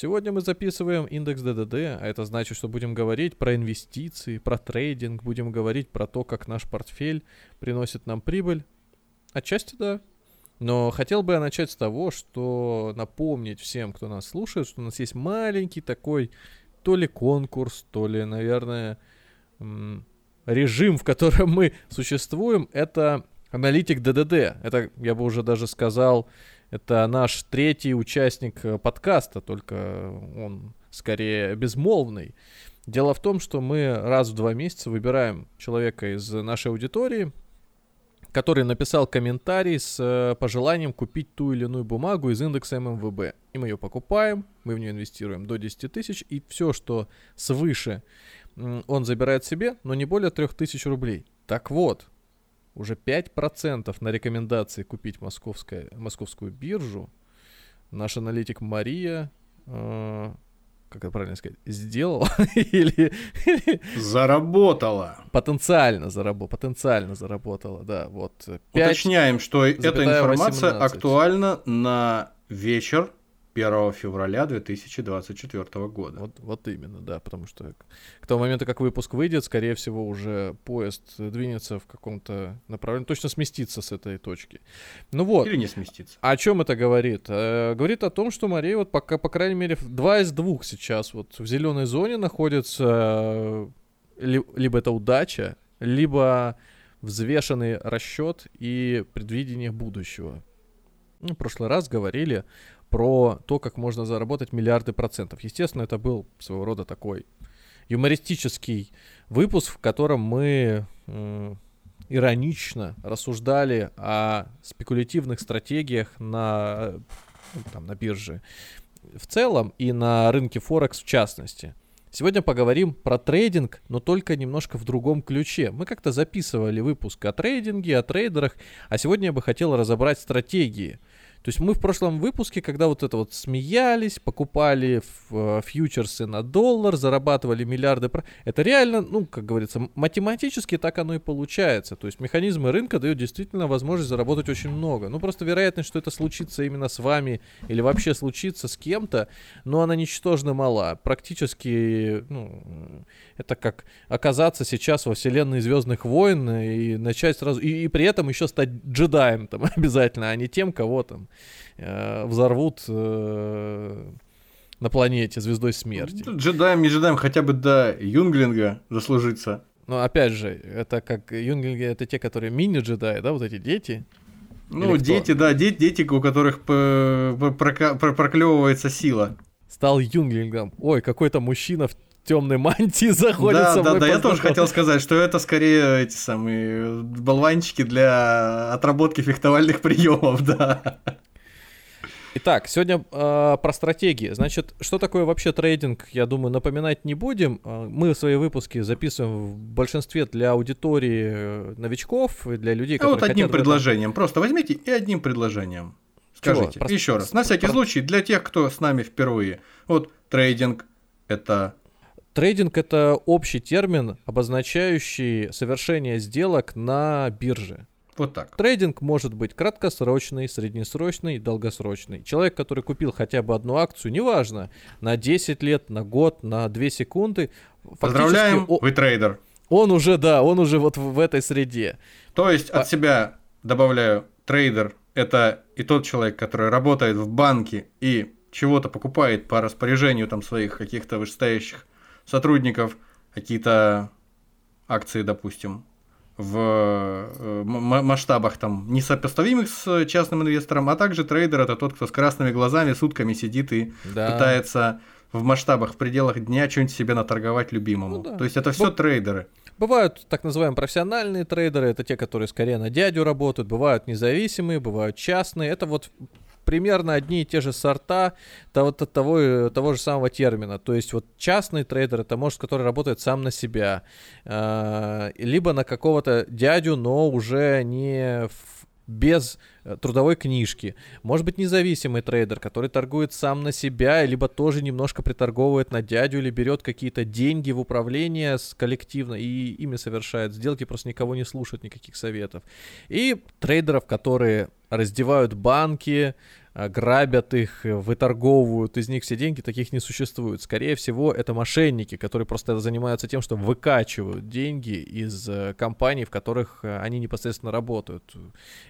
Сегодня мы записываем индекс ДДД, а это значит, что будем говорить про инвестиции, про трейдинг, будем говорить про то, как наш портфель приносит нам прибыль. Отчасти да. Но хотел бы я начать с того, что напомнить всем, кто нас слушает, что у нас есть маленький такой то ли конкурс, то ли, наверное, режим, в котором мы существуем, это аналитик ДДД. Это, я бы уже даже сказал, это наш третий участник э, подкаста, только он скорее безмолвный. Дело в том, что мы раз в два месяца выбираем человека из нашей аудитории, который написал комментарий с э, пожеланием купить ту или иную бумагу из индекса ММВБ. И мы ее покупаем, мы в нее инвестируем до 10 тысяч, и все, что свыше он забирает себе, но не более 3000 рублей. Так вот, уже 5% на рекомендации купить московское, московскую биржу наш аналитик Мария, э, как это правильно сказать, сделала или, заработала. Потенциально заработала, потенциально заработала, да, вот. 5, Уточняем, что эта информация 18. актуальна на вечер 1 февраля 2024 года. Вот, вот именно, да, потому что к тому моменту, как выпуск выйдет, скорее всего, уже поезд двинется в каком-то направлении, точно сместится с этой точки. Ну вот. Или не сместится. О чем это говорит? Э, говорит о том, что Мария вот пока, по крайней мере, два из двух сейчас вот в зеленой зоне находится, ли, либо это удача, либо взвешенный расчет и предвидение будущего. Ну, в прошлый раз говорили про то, как можно заработать миллиарды процентов. Естественно, это был своего рода такой юмористический выпуск, в котором мы иронично рассуждали о спекулятивных стратегиях на, ну, там, на бирже в целом и на рынке Форекс в частности. Сегодня поговорим про трейдинг, но только немножко в другом ключе. Мы как-то записывали выпуск о трейдинге, о трейдерах, а сегодня я бы хотел разобрать стратегии – то есть мы в прошлом выпуске, когда вот это вот смеялись, покупали э, фьючерсы на доллар, зарабатывали миллиарды, это реально, ну, как говорится, математически так оно и получается. То есть механизмы рынка дают действительно возможность заработать очень много. Ну, просто вероятность, что это случится именно с вами или вообще случится с кем-то, но она ничтожно мала. Практически, ну, это как оказаться сейчас во вселенной Звездных войн и начать сразу, и, и при этом еще стать джедаем там обязательно, а не тем, кого там э, взорвут э, на планете звездой смерти. Ну, джедаем, не джедаем, хотя бы до юнглинга заслужиться. Но опять же, это как юнглинги, это те, которые мини-джедаи, да, вот эти дети. Ну, дети, да, дети, дети, у которых проклевывается сила. Стал юнглингом. Ой, какой-то мужчина в темной мантии заходит да, со мной. Да, да, я тоже хотел сказать, что это скорее эти самые болванчики для отработки фехтовальных приемов, да. Итак, сегодня э, про стратегии. Значит, что такое вообще трейдинг, я думаю, напоминать не будем. А, мы свои выпуски записываем в большинстве для аудитории э, новичков, для людей, а которые вот одним предложением, этом... просто возьмите и одним предложением. Скажите, Чего? еще раз, на всякий про... случай, для тех, кто с нами впервые. Вот трейдинг – это Трейдинг это общий термин, обозначающий совершение сделок на бирже. Вот так. Трейдинг может быть краткосрочный, среднесрочный, долгосрочный. Человек, который купил хотя бы одну акцию, неважно, на 10 лет, на год, на 2 секунды. Поздравляем, о... вы трейдер. Он уже, да, он уже вот в, этой среде. То есть от а... себя добавляю, трейдер это и тот человек, который работает в банке и чего-то покупает по распоряжению там своих каких-то вышестоящих сотрудников, какие-то акции, допустим, в э, масштабах там несопоставимых с частным инвестором, а также трейдер это тот, кто с красными глазами сутками сидит и да. пытается в масштабах, в пределах дня что-нибудь себе наторговать любимому. Ну, да. То есть это все Б- трейдеры. Бывают так называемые профессиональные трейдеры, это те, которые скорее на дядю работают, бывают независимые, бывают частные. Это вот примерно одни и те же сорта того, того, того же самого термина. То есть вот частный трейдер это может, который работает сам на себя, э, либо на какого-то дядю, но уже не без э, трудовой книжки. Может быть независимый трейдер, который торгует сам на себя, либо тоже немножко приторговывает на дядю или берет какие-то деньги в управление с коллективно и ими совершает сделки, просто никого не слушает, никаких советов. И трейдеров, которые раздевают банки, а, грабят их, выторговывают из них все деньги, таких не существует. Скорее всего, это мошенники, которые просто занимаются тем, что выкачивают деньги из э, компаний, в которых э, они непосредственно работают.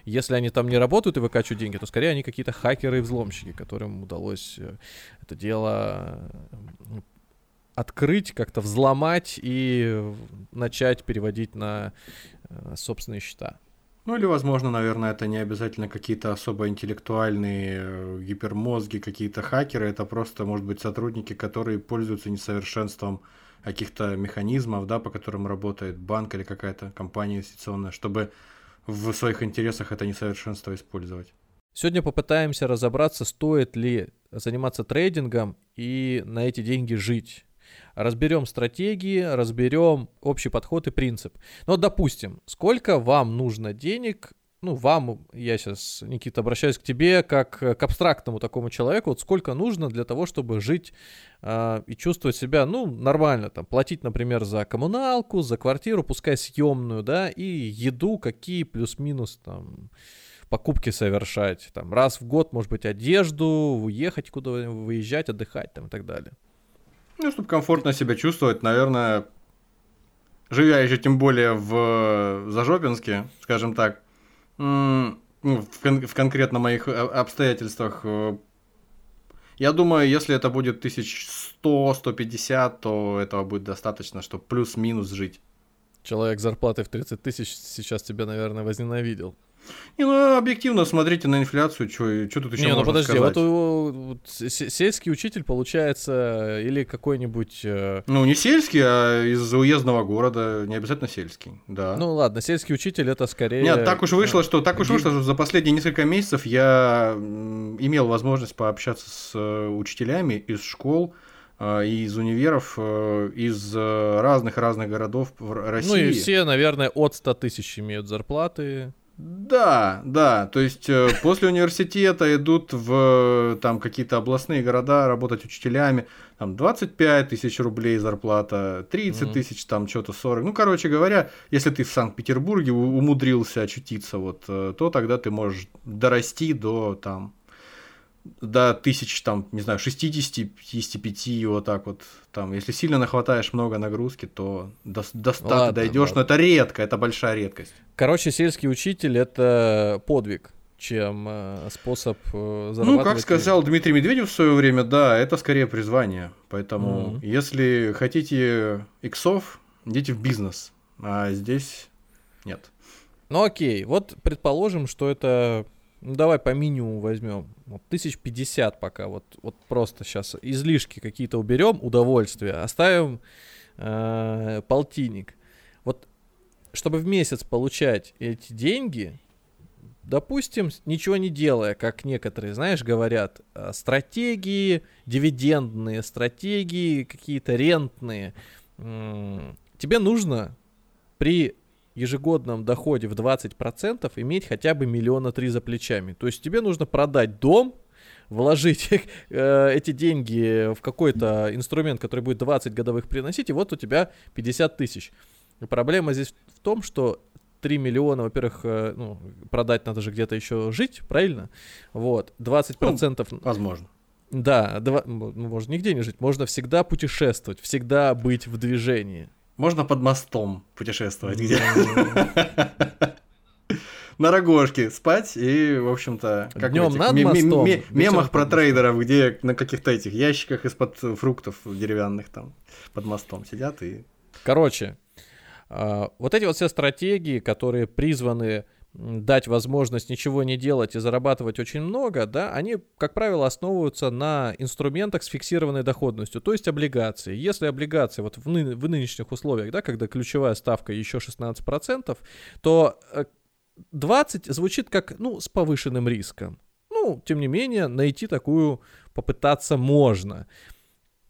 Если они там не работают и выкачивают деньги, то скорее они какие-то хакеры и взломщики, которым удалось э, это дело открыть, как-то взломать и начать переводить на собственные счета. Ну или, возможно, наверное, это не обязательно какие-то особо интеллектуальные э, гипермозги, какие-то хакеры, это просто, может быть, сотрудники, которые пользуются несовершенством каких-то механизмов, да, по которым работает банк или какая-то компания инвестиционная, чтобы в своих интересах это несовершенство использовать. Сегодня попытаемся разобраться, стоит ли заниматься трейдингом и на эти деньги жить разберем стратегии, разберем общий подход и принцип. Но, допустим, сколько вам нужно денег ну, вам, я сейчас, Никита, обращаюсь к тебе как к абстрактному такому человеку, вот сколько нужно для того, чтобы жить э, и чувствовать себя, ну, нормально, там, платить, например, за коммуналку, за квартиру, пускай съемную, да, и еду, какие плюс-минус, там, покупки совершать, там, раз в год, может быть, одежду, уехать куда выезжать, отдыхать, там, и так далее. Ну, чтобы комфортно себя чувствовать, наверное, живя еще тем более в Зажопинске, скажем так, ну, в, кон- в конкретно моих обстоятельствах, э, я думаю, если это будет 1100-150, то этого будет достаточно, чтобы плюс-минус жить. Человек зарплатой в 30 тысяч сейчас тебя, наверное, возненавидел. Не, ну объективно смотрите на инфляцию, что тут еще Не, ну подожди, сказать? вот, вот сельский учитель получается или какой-нибудь... Э... Ну не сельский, а из уездного города, не обязательно сельский, да. Ну ладно, сельский учитель это скорее... Нет, так уж вышло, что так уж вышло, что за последние несколько месяцев я имел возможность пообщаться с э, учителями из школ, э, из универов, э, из разных-разных городов в России. Ну и все, наверное, от 100 тысяч имеют зарплаты. Да, да, то есть э, после университета идут в там какие-то областные города работать учителями, там 25 тысяч рублей зарплата, 30 тысяч, там что-то 40. Ну, короче говоря, если ты в Санкт-Петербурге умудрился очутиться, вот, э, то тогда ты можешь дорасти до там до тысяч, там, не знаю, 60-55, вот так вот. Там, если сильно нахватаешь много нагрузки, то до, до 100 ладно, дойдешь, но это редко, это большая редкость. Короче, сельский учитель это подвиг чем э, способ э, зарабатывать. Ну, как сказал Дмитрий Медведев в свое время, да, это скорее призвание. Поэтому, mm-hmm. если хотите иксов, идите в бизнес. А здесь нет. Ну окей, вот предположим, что это ну, давай по минимуму возьмем. Вот, тысяч пятьдесят пока. Вот, вот просто сейчас излишки какие-то уберем, удовольствие. Оставим э, полтинник. Вот, чтобы в месяц получать эти деньги, допустим, ничего не делая, как некоторые, знаешь, говорят, э, стратегии, дивидендные стратегии, какие-то рентные. Тебе нужно при ежегодном доходе в 20% иметь хотя бы миллиона три за плечами. То есть тебе нужно продать дом, вложить э, эти деньги в какой-то инструмент, который будет 20 годовых приносить, и вот у тебя 50 тысяч. Проблема здесь в том, что 3 миллиона, во-первых, э, ну, продать надо же где-то еще жить, правильно? Вот, 20%... Ну, возможно. Да, два, ну, можно нигде не жить, можно всегда путешествовать, всегда быть в движении. Можно под мостом путешествовать где? На рогожке спать и, в общем-то, как Днем над мостом, мемах про трейдеров, где на каких-то этих ящиках из-под фруктов деревянных там под мостом сидят и... Короче, а, вот эти вот все стратегии, которые призваны дать возможность ничего не делать и зарабатывать очень много, да, они, как правило, основываются на инструментах с фиксированной доходностью, то есть облигации. Если облигации вот в, ны- в нынешних условиях, да, когда ключевая ставка еще 16%, то 20 э, звучит как, ну, с повышенным риском. Ну, тем не менее, найти такую попытаться можно.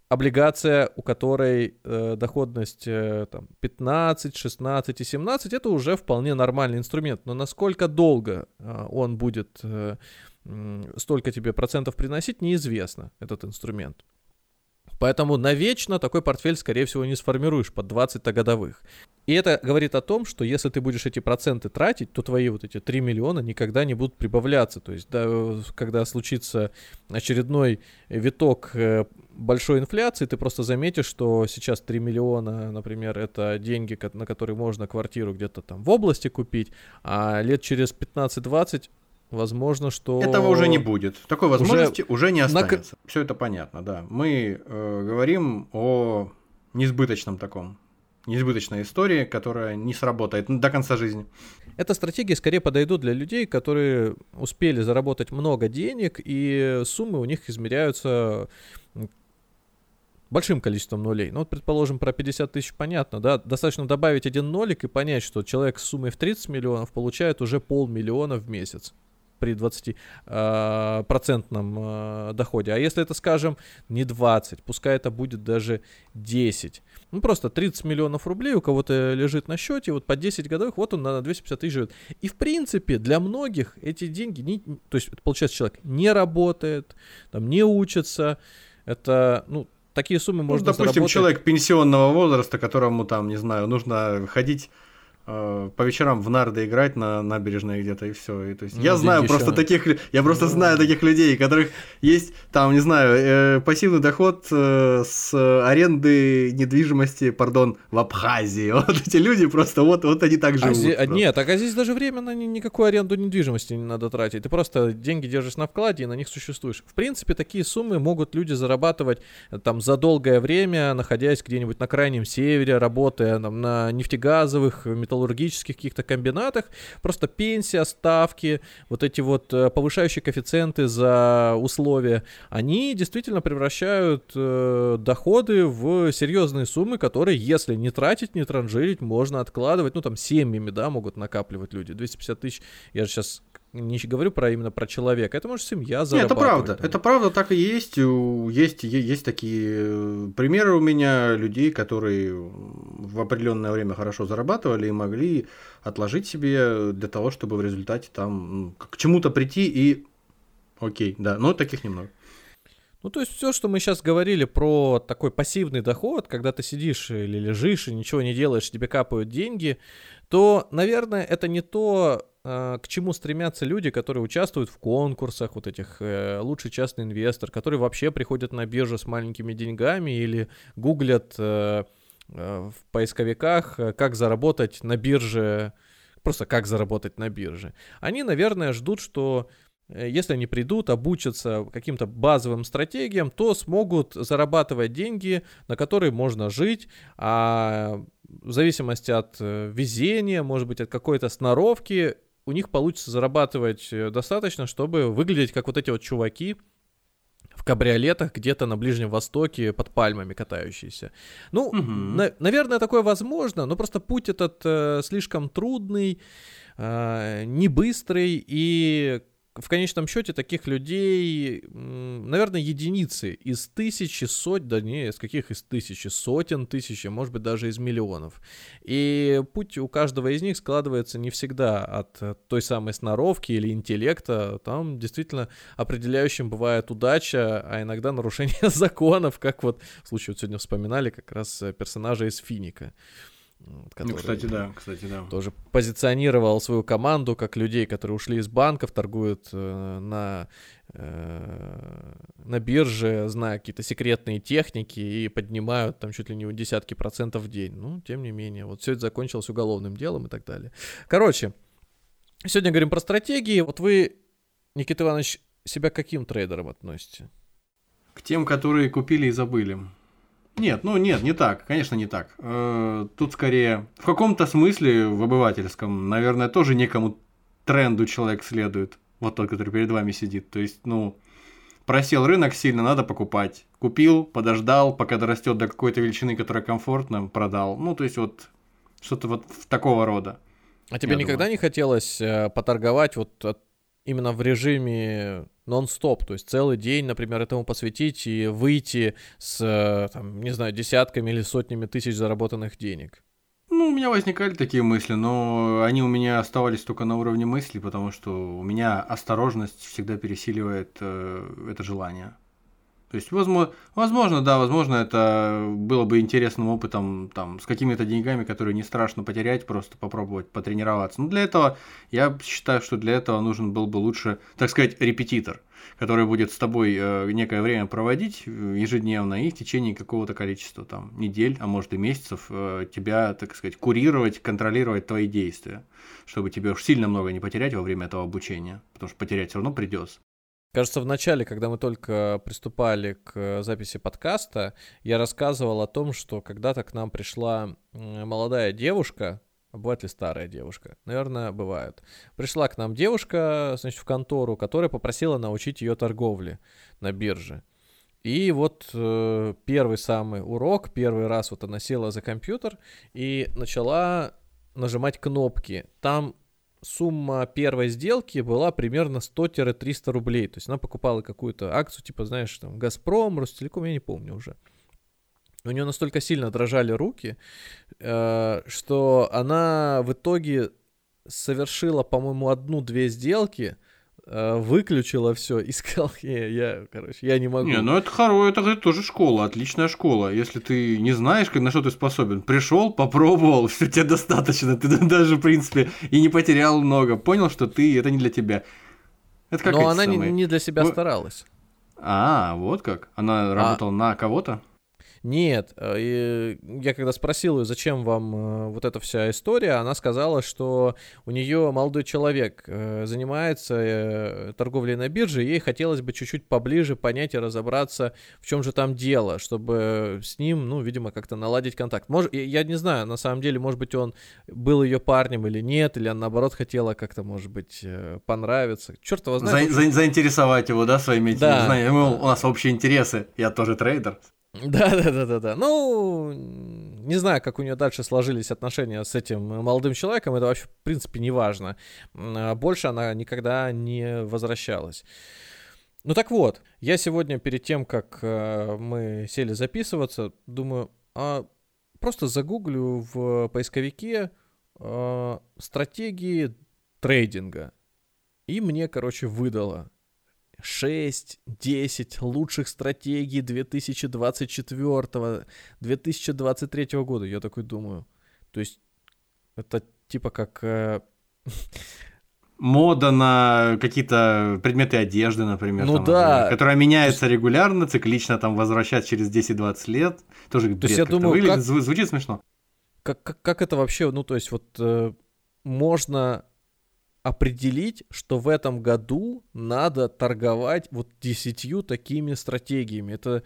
Облигация, у которой э, доходность э, там, 15, 16 и 17, это уже вполне нормальный инструмент. Но насколько долго э, он будет э, э, столько тебе процентов приносить, неизвестно, этот инструмент. Поэтому навечно такой портфель, скорее всего, не сформируешь под 20-то годовых. И это говорит о том, что если ты будешь эти проценты тратить, то твои вот эти 3 миллиона никогда не будут прибавляться. То есть, да, когда случится очередной виток э, большой инфляции, ты просто заметишь, что сейчас 3 миллиона, например, это деньги, на которые можно квартиру где-то там в области купить, а лет через 15-20 Возможно, что... Этого уже не будет. Такой возможности уже, уже не останется. На... Все это понятно, да. Мы э, говорим о несбыточном таком несбыточной истории, которая не сработает до конца жизни. Эта стратегия скорее подойдут для людей, которые успели заработать много денег, и суммы у них измеряются большим количеством нулей. Ну вот, предположим, про 50 тысяч понятно, да, достаточно добавить один нолик и понять, что человек с суммой в 30 миллионов получает уже полмиллиона в месяц при 20 э, э, доходе. А если это, скажем, не 20, пускай это будет даже 10. Ну, просто 30 миллионов рублей у кого-то лежит на счете, вот по 10 годовых, вот он на 250 тысяч живет. И, в принципе, для многих эти деньги, не, то есть, получается, человек не работает, там, не учится, это, ну, такие суммы ну, можно допустим, заработать. человек пенсионного возраста, которому там, не знаю, нужно ходить Э, по вечерам в нарды играть на набережной где-то и все. И, то есть, ну, я знаю просто таких, я просто ну, знаю таких людей, которых есть там, не знаю, э, пассивный доход э, с аренды недвижимости, пардон, в Абхазии. Вот эти люди просто вот, вот они так а живут. А зи- нет, так а здесь даже временно ни, никакую аренду недвижимости не надо тратить. Ты просто деньги держишь на вкладе и на них существуешь. В принципе, такие суммы могут люди зарабатывать э, там за долгое время, находясь где-нибудь на крайнем севере, работая там, на нефтегазовых, металлургических металлургических каких-то комбинатах, просто пенсия, ставки, вот эти вот э, повышающие коэффициенты за условия, они действительно превращают э, доходы в серьезные суммы, которые, если не тратить, не транжирить, можно откладывать, ну там семьями, да, могут накапливать люди. 250 тысяч, я же сейчас не говорю про именно про человека, это может семья зарабатывать. Нет, это правда, это правда так и есть. Есть, есть такие э, примеры у меня людей, которые в определенное время хорошо зарабатывали и могли отложить себе для того, чтобы в результате там к чему-то прийти и окей, да, но таких немного. Ну, то есть все, что мы сейчас говорили про такой пассивный доход, когда ты сидишь или лежишь и ничего не делаешь, тебе капают деньги, то, наверное, это не то, к чему стремятся люди, которые участвуют в конкурсах, вот этих э, лучший частный инвестор, которые вообще приходят на биржу с маленькими деньгами или гуглят э, э, в поисковиках, как заработать на бирже, просто как заработать на бирже. Они, наверное, ждут, что если они придут, обучатся каким-то базовым стратегиям, то смогут зарабатывать деньги, на которые можно жить, а в зависимости от везения, может быть, от какой-то сноровки, у них получится зарабатывать э, достаточно, чтобы выглядеть как вот эти вот чуваки в кабриолетах где-то на Ближнем Востоке под пальмами катающиеся. Ну, угу. на, наверное, такое возможно, но просто путь этот э, слишком трудный, э, не быстрый и в конечном счете таких людей, наверное, единицы из тысячи, сотен, да не, из каких из тысячи, сотен тысяч, а может быть даже из миллионов. И путь у каждого из них складывается не всегда от той самой сноровки или интеллекта. Там действительно определяющим бывает удача, а иногда нарушение законов, как вот в случае вот сегодня вспоминали как раз персонажа из Финика. Который ну, кстати, да, кстати, да. Тоже позиционировал свою команду как людей, которые ушли из банков, торгуют э, на, э, на бирже, зная какие-то секретные техники и поднимают там чуть ли не десятки процентов в день. Ну, тем не менее, вот все это закончилось уголовным делом и так далее. Короче, сегодня говорим про стратегии. Вот вы, Никита Иванович, себя к каким трейдерам относите? К тем, которые купили и забыли. Нет, ну нет, не так, конечно, не так. Э, тут скорее в каком-то смысле, в обывательском, наверное, тоже некому тренду человек следует. Вот тот, который перед вами сидит. То есть, ну, просел рынок сильно, надо покупать. Купил, подождал, пока дорастет до какой-то величины, которая комфортна, продал. Ну, то есть, вот что-то вот в такого рода. А тебе никогда думаю. не хотелось э, поторговать вот от, именно в режиме нон-стоп, то есть целый день, например, этому посвятить и выйти с, э, там, не знаю, десятками или сотнями тысяч заработанных денег? Ну, у меня возникали такие мысли, но они у меня оставались только на уровне мысли, потому что у меня осторожность всегда пересиливает э, это желание. То есть, возможно, возможно, да, возможно, это было бы интересным опытом там, с какими-то деньгами, которые не страшно потерять, просто попробовать потренироваться. Но для этого, я считаю, что для этого нужен был бы лучше, так сказать, репетитор, который будет с тобой э, некое время проводить э, ежедневно и в течение какого-то количества там, недель, а может и месяцев э, тебя, так сказать, курировать, контролировать твои действия, чтобы тебе уж сильно много не потерять во время этого обучения, потому что потерять все равно придется. Кажется, в начале, когда мы только приступали к записи подкаста, я рассказывал о том, что когда-то к нам пришла молодая девушка, бывает ли старая девушка? Наверное, бывает. Пришла к нам девушка, значит, в контору, которая попросила научить ее торговле на бирже. И вот э, первый самый урок, первый раз вот она села за компьютер и начала нажимать кнопки. Там сумма первой сделки была примерно 100-300 рублей. То есть она покупала какую-то акцию, типа, знаешь, там, Газпром, Ростелеком, я не помню уже. У нее настолько сильно дрожали руки, э, что она в итоге совершила, по-моему, одну-две сделки – выключила все и сказал, я, я, короче, я не могу. Не, ну это хорошо, это, это тоже школа, отличная школа. Если ты не знаешь, на что ты способен, пришел, попробовал, все тебе достаточно, ты даже, в принципе, и не потерял много, понял, что ты, это не для тебя. Это как Но она самые... не для себя старалась. А, вот как? Она а... работала на кого-то? Нет, э, я когда спросил ее, зачем вам э, вот эта вся история, она сказала, что у нее молодой человек э, занимается торговлей на бирже, ей хотелось бы чуть-чуть поближе понять и разобраться, в чем же там дело, чтобы с ним, ну, видимо, как-то наладить контакт. Может, я не знаю, на самом деле, может быть, он был ее парнем или нет, или она, наоборот, хотела как-то, может быть, понравиться. Черт его знает. За, за, заинтересовать его, да, своими этими да. знаниями. У нас общие интересы, я тоже трейдер. Да, да, да, да, да. Ну, не знаю, как у нее дальше сложились отношения с этим молодым человеком, это вообще, в принципе, не важно. А больше она никогда не возвращалась. Ну так вот, я сегодня перед тем, как э, мы сели записываться, думаю, а просто загуглю в поисковике э, стратегии трейдинга. И мне, короче, выдало 6-10 лучших стратегий 2024-2023 года. Я такой думаю. То есть это типа как... Э... Мода на какие-то предметы одежды, например. Ну там, да. Которая меняется есть... регулярно, циклично там возвращать через 10-20 лет. Тоже то есть я думаю, выглядит, как... звучит смешно. Как, как, как это вообще, ну то есть вот э, можно определить, что в этом году надо торговать вот десятью такими стратегиями. Это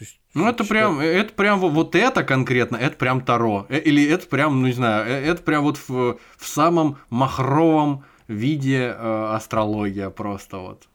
есть, ну, это что... прям, это прям вот это конкретно, это прям Таро. Э, или это прям, ну не знаю, э, это прям вот в, в самом махровом виде э, астрология просто вот.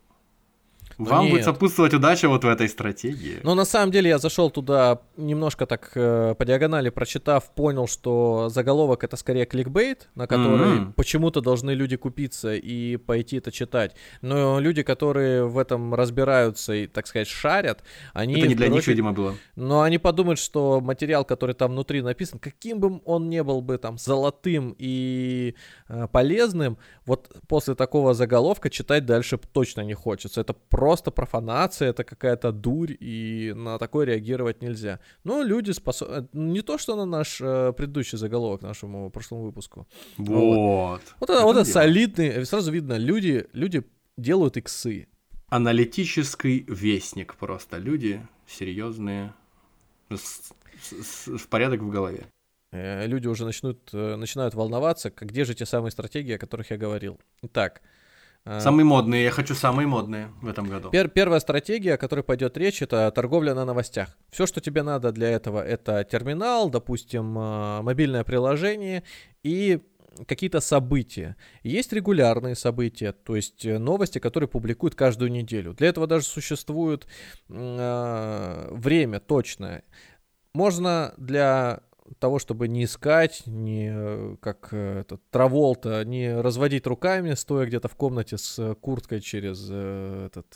Вам Нет. будет сопутствовать удача вот в этой стратегии. Но на самом деле я зашел туда немножко так э, по диагонали прочитав, понял, что заголовок это скорее кликбейт, на который mm-hmm. почему-то должны люди купиться и пойти это читать. Но люди, которые в этом разбираются и, так сказать, шарят, они... Это не для них, видимо, было. Но они подумают, что материал, который там внутри написан, каким бы он не был бы там золотым и э, полезным, вот после такого заголовка читать дальше точно не хочется. Это просто просто профанация, это какая-то дурь, и на такое реагировать нельзя. Но люди способны... Э, не то, что на наш э, предыдущий заголовок нашему прошлому выпуску. Вот. Вот, вот это, вот это солидный... Э, сразу видно, люди, люди делают иксы. Аналитический вестник просто. Люди серьезные, с, с, с порядок в голове э, люди уже начнут, начинают волноваться, где же те самые стратегии, о которых я говорил. Итак. Самые модные, я хочу самые модные в этом году. Пер первая стратегия, о которой пойдет речь, это торговля на новостях. Все, что тебе надо для этого, это терминал, допустим, а, мобильное приложение и какие-то события. Есть регулярные события, то есть э, новости, которые публикуют каждую неделю. Для этого даже существует э, время точное. Можно для того, чтобы не искать, не как э, этот Траволта, не разводить руками, стоя где-то в комнате с э, курткой через э, этот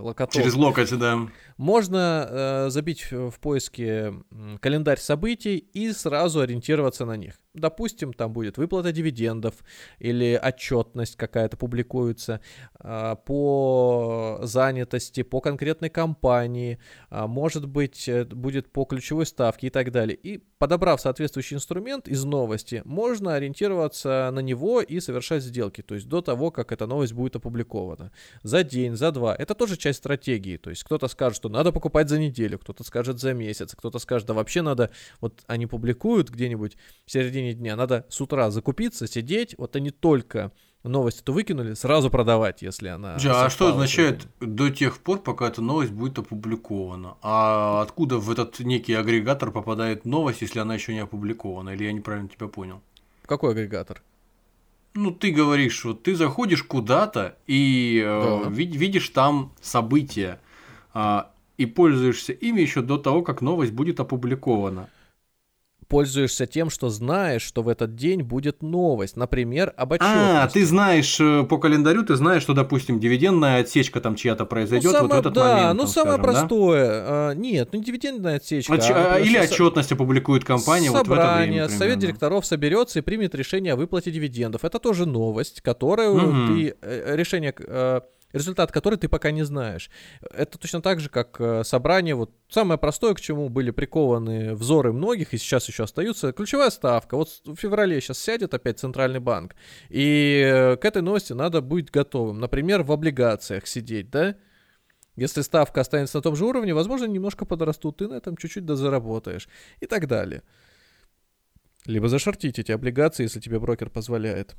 локоток. Через локоть, да. Можно э, забить в поиске календарь событий и сразу ориентироваться на них. Допустим, там будет выплата дивидендов или отчетность какая-то публикуется э, по занятости, по конкретной компании, э, может быть, будет по ключевой ставке и так далее. И подобрав соответствующий инструмент из новости, можно ориентироваться на него и совершать сделки, то есть до того, как эта новость будет опубликована. За день, за два. Это тоже часть стратегии, то есть кто-то скажет, что надо покупать за неделю, кто-то скажет за месяц, кто-то скажет, да вообще надо, вот они публикуют где-нибудь в середине дня, надо с утра закупиться, сидеть, вот они только новость эту выкинули, сразу продавать, если она... Да, а что означает до тех пор, пока эта новость будет опубликована? А откуда в этот некий агрегатор попадает новость, если она еще не опубликована? Или я неправильно тебя понял? Какой агрегатор? Ну, ты говоришь, вот ты заходишь куда-то и э, да. э, видишь там события э, и пользуешься ими еще до того, как новость будет опубликована пользуешься тем, что знаешь, что в этот день будет новость, например, об отчетности. А, ты знаешь э, по календарю, ты знаешь, что, допустим, дивидендная отсечка там чья-то произойдет ну, само, вот в этот да, момент. Да, ну самое скажем, простое. Да? А, нет, ну дивидендная отсечка. Отч... А, или отчетность опубликует компания вот в это время. Примерно. Совет директоров соберется и примет решение о выплате дивидендов. Это тоже новость, которая угу. ты э, решение э, результат которой ты пока не знаешь. Это точно так же, как э, собрание, вот самое простое, к чему были прикованы взоры многих, и сейчас еще остаются, ключевая ставка. Вот в феврале сейчас сядет опять Центральный банк, и э, к этой новости надо быть готовым. Например, в облигациях сидеть, да? Если ставка останется на том же уровне, возможно, немножко подрастут, ты на этом чуть-чуть дозаработаешь и так далее. Либо зашортить эти облигации, если тебе брокер позволяет.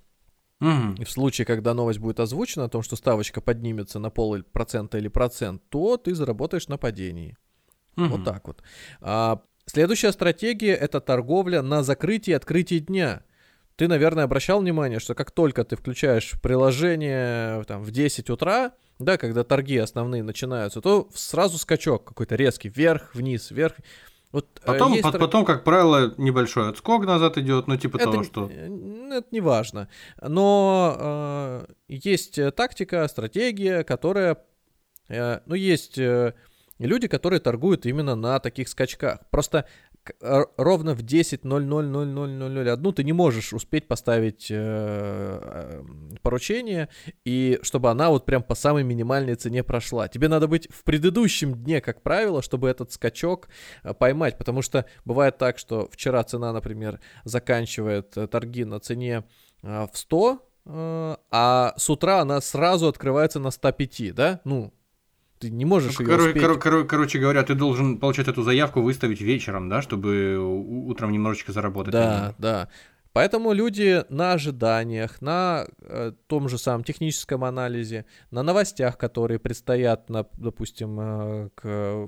Угу. И в случае, когда новость будет озвучена о том, что ставочка поднимется на полпроцента или процент, то ты заработаешь на падении. Угу. Вот так вот. А, следующая стратегия это торговля на закрытии и открытии дня. Ты, наверное, обращал внимание, что как только ты включаешь приложение там, в 10 утра, да, когда торги основные начинаются, то сразу скачок какой-то резкий, вверх, вниз, вверх. Вот, э, потом, есть... потом, как правило, небольшой отскок назад идет, ну типа это, того, что... Это не важно. Но э, есть тактика, стратегия, которая... Э, ну, есть э, люди, которые торгуют именно на таких скачках. Просто ровно в 10.00.00.01 ты не можешь успеть поставить э, э, поручение, и чтобы она вот прям по самой минимальной цене прошла. Тебе надо быть в предыдущем дне, как правило, чтобы этот скачок э, поймать, потому что бывает так, что вчера цена, например, заканчивает э, торги на цене э, в 100, э, а с утра она сразу открывается на 105, да? Ну, ты не можешь ну, ее кор- успеть. Кор- кор- короче говоря, ты должен получать эту заявку выставить вечером, да, чтобы утром немножечко заработать. Да, да. Поэтому люди на ожиданиях, на э, том же самом техническом анализе, на новостях, которые предстоят, на, допустим, э, к э,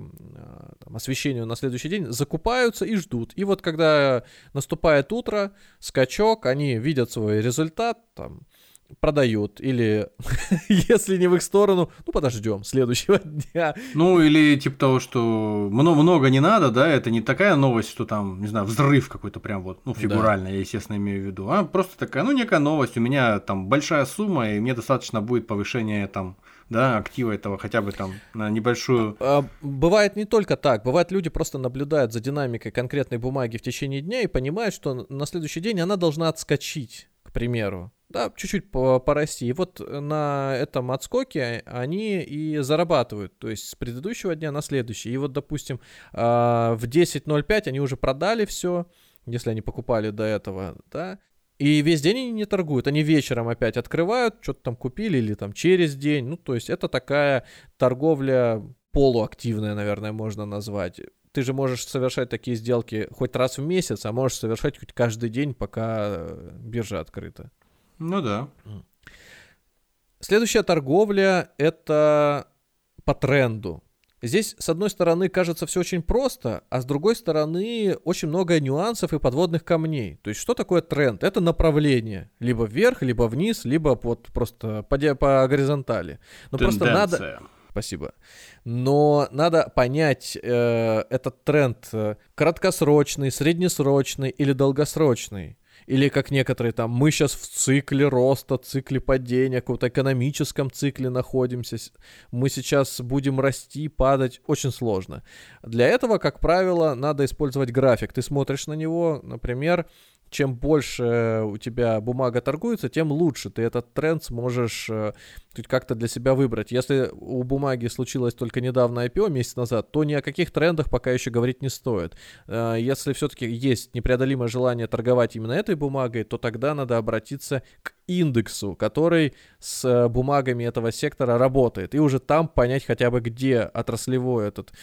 там, освещению на следующий день, закупаются и ждут. И вот когда наступает утро, скачок, они видят свой результат, там, продают, или если не в их сторону, ну подождем следующего дня. Ну или типа того, что много, много не надо, да, это не такая новость, что там, не знаю, взрыв какой-то прям вот, ну фигурально, да. я естественно имею в виду, а просто такая, ну некая новость, у меня там большая сумма, и мне достаточно будет повышения там да, актива этого хотя бы там на небольшую. А, бывает не только так, бывает люди просто наблюдают за динамикой конкретной бумаги в течение дня и понимают, что на следующий день она должна отскочить, примеру да, чуть-чуть порасти. И вот на этом отскоке они и зарабатывают, то есть с предыдущего дня на следующий. И вот, допустим, а, в 10.05 они уже продали все, если они покупали до этого, да, и весь день они не торгуют, они вечером опять открывают, что-то там купили или там через день, ну, то есть это такая торговля полуактивная, наверное, можно назвать. Ты же можешь совершать такие сделки хоть раз в месяц, а можешь совершать хоть каждый день, пока биржа открыта. Ну да. Следующая торговля — это по тренду. Здесь, с одной стороны, кажется все очень просто, а с другой стороны, очень много нюансов и подводных камней. То есть, что такое тренд? Это направление. Либо вверх, либо вниз, либо вот просто по, по горизонтали. Но Тенденция. просто надо... Спасибо. Но надо понять, э, этот тренд э, краткосрочный, среднесрочный или долгосрочный. Или как некоторые там, мы сейчас в цикле роста, цикле падения, каком-то экономическом цикле находимся, мы сейчас будем расти, падать, очень сложно. Для этого, как правило, надо использовать график. Ты смотришь на него, например, чем больше у тебя бумага торгуется, тем лучше ты этот тренд сможешь э, как-то для себя выбрать. Если у бумаги случилось только недавно IPO, месяц назад, то ни о каких трендах пока еще говорить не стоит. Э, если все-таки есть непреодолимое желание торговать именно этой бумагой, то тогда надо обратиться к индексу, который с э, бумагами этого сектора работает. И уже там понять хотя бы, где отраслевой этот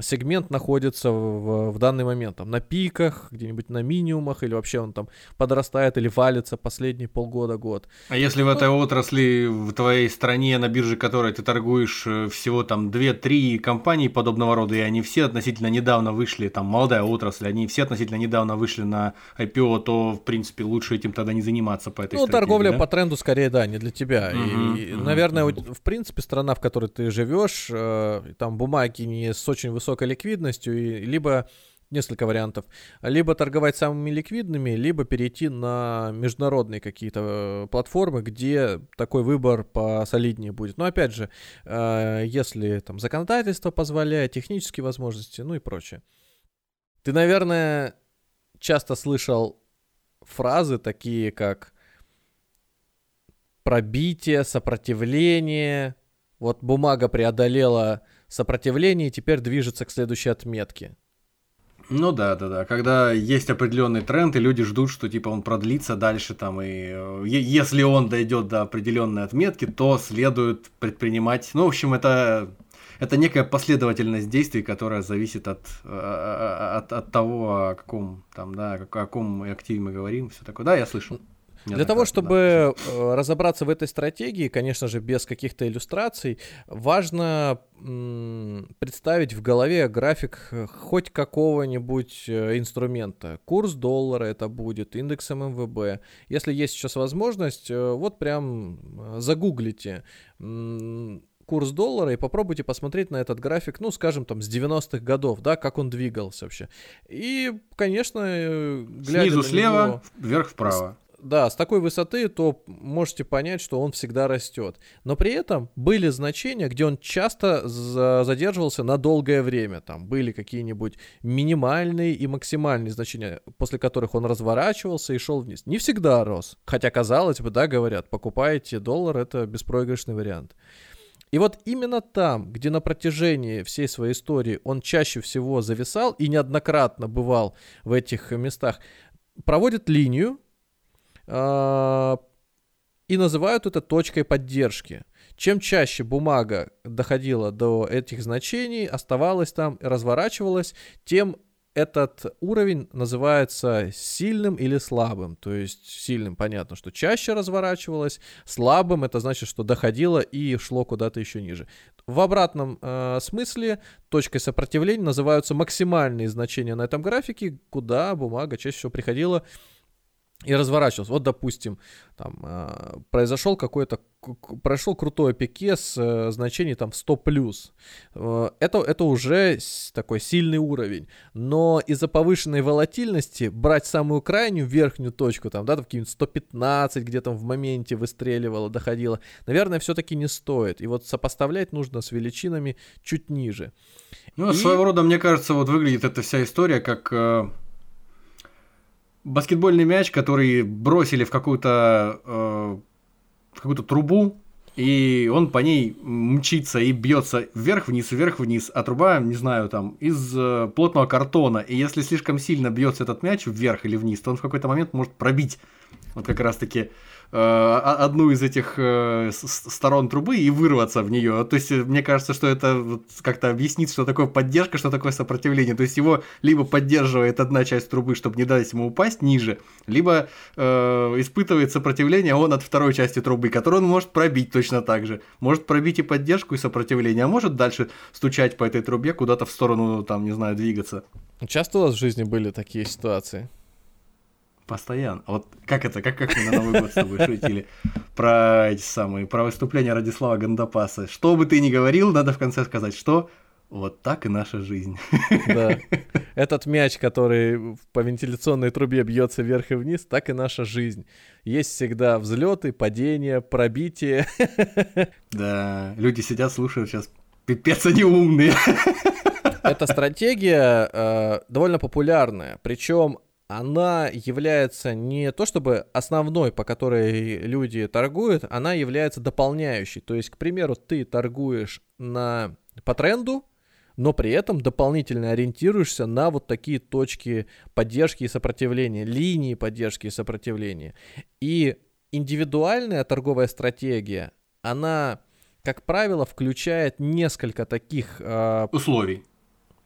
сегмент находится в, в данный момент. Там на пиках, где-нибудь на минимумах, или вообще он там подрастает или валится последние полгода-год. А если в этой отрасли, в твоей стране, на бирже которой ты торгуешь, э, всего там 2-3 компании подобного рода, и они все относительно недавно вышли, там молодая отрасль, они все относительно недавно вышли на IPO, то, в принципе, лучше этим тогда не заниматься по этой Ну, стратегии, торговля да? по тренду скорее, да, не для тебя. Мгм, и, мгм, наверное, вот, в принципе, страна, в которой ты живешь, э, там бумаги не с очень высокой ликвидностью, и, либо несколько вариантов. Либо торговать самыми ликвидными, либо перейти на международные какие-то э, платформы, где такой выбор посолиднее будет. Но опять же, э, если там законодательство позволяет, технические возможности, ну и прочее. Ты, наверное, часто слышал фразы такие, как пробитие, сопротивление. Вот бумага преодолела сопротивление и теперь движется к следующей отметке. Ну да, да, да. Когда есть определенный тренд, и люди ждут, что типа он продлится дальше, там, и э, если он дойдет до определенной отметки, то следует предпринимать. Ну, в общем, это, это некая последовательность действий, которая зависит от, э, от, от того, о каком там, да, о каком активе мы говорим, все такое. Да, я слышал. Для того, чтобы э, разобраться в этой стратегии, конечно же, без каких-то иллюстраций, важно представить в голове график э, хоть какого-нибудь э, инструмента. Курс доллара это будет, индекс ММВБ. Если есть сейчас возможность, вот прям загуглите курс доллара и попробуйте посмотреть на этот график, ну, скажем, там, с 90-х годов, да, как он двигался вообще. И, конечно, глядя Снизу на слева, него- вверх вправо. Да, с такой высоты, то можете понять, что он всегда растет. Но при этом были значения, где он часто за- задерживался на долгое время. Там были какие-нибудь минимальные и максимальные значения, после которых он разворачивался и шел вниз. Не всегда рос. Хотя, казалось бы, да, говорят, покупаете доллар, это беспроигрышный вариант. И вот именно там, где на протяжении всей своей истории он чаще всего зависал и неоднократно бывал в этих местах, проводит линию, и называют это точкой поддержки. Чем чаще бумага доходила до этих значений, оставалась там, разворачивалась, тем этот уровень называется сильным или слабым. То есть сильным понятно, что чаще разворачивалось, слабым это значит, что доходило и шло куда-то еще ниже. В обратном э, смысле точкой сопротивления называются максимальные значения на этом графике, куда бумага чаще всего приходила и разворачивался. Вот, допустим, там э, произошел какой-то, прошел крутой пике с э, значений там в 100 плюс. Э, это, это уже такой сильный уровень. Но из-за повышенной волатильности брать самую крайнюю верхнюю точку, там, да, там какие-нибудь 115, где там в моменте выстреливало, доходило, наверное, все-таки не стоит. И вот сопоставлять нужно с величинами чуть ниже. Ну, И- своего рода, мне кажется, вот выглядит эта вся история как э, баскетбольный мяч, который бросили в какую-то э, какую-то трубу, и он по ней мчится и бьется вверх-вниз, вверх-вниз, а труба, не знаю, там, из э, плотного картона. И если слишком сильно бьется этот мяч вверх или вниз, то он в какой-то момент может пробить вот как раз-таки одну из этих э, сторон трубы и вырваться в нее. То есть, э, мне кажется, что это как-то объяснит, что такое поддержка, что такое сопротивление. То есть, его либо поддерживает одна часть трубы, чтобы не дать ему упасть ниже, либо э, испытывает сопротивление он от второй части трубы, которую он может пробить точно так же. Может пробить и поддержку, и сопротивление, а может дальше стучать по этой трубе куда-то в сторону, там, не знаю, двигаться. Часто у вас в жизни были такие ситуации? Постоянно. Вот как это, как, как мы на Новый год с тобой шутили про эти самые, про выступление Радислава Гандапаса. Что бы ты ни говорил, надо в конце сказать, что вот так и наша жизнь. Да. Этот мяч, который по вентиляционной трубе бьется вверх и вниз, так и наша жизнь. Есть всегда взлеты, падения, пробития. Да, люди сидят, слушают сейчас. Пипец, они умные. Эта стратегия э, довольно популярная. Причем она является не то чтобы основной, по которой люди торгуют, она является дополняющей. То есть, к примеру, ты торгуешь на, по тренду, но при этом дополнительно ориентируешься на вот такие точки поддержки и сопротивления, линии поддержки и сопротивления. И индивидуальная торговая стратегия, она, как правило, включает несколько таких... Э... Условий,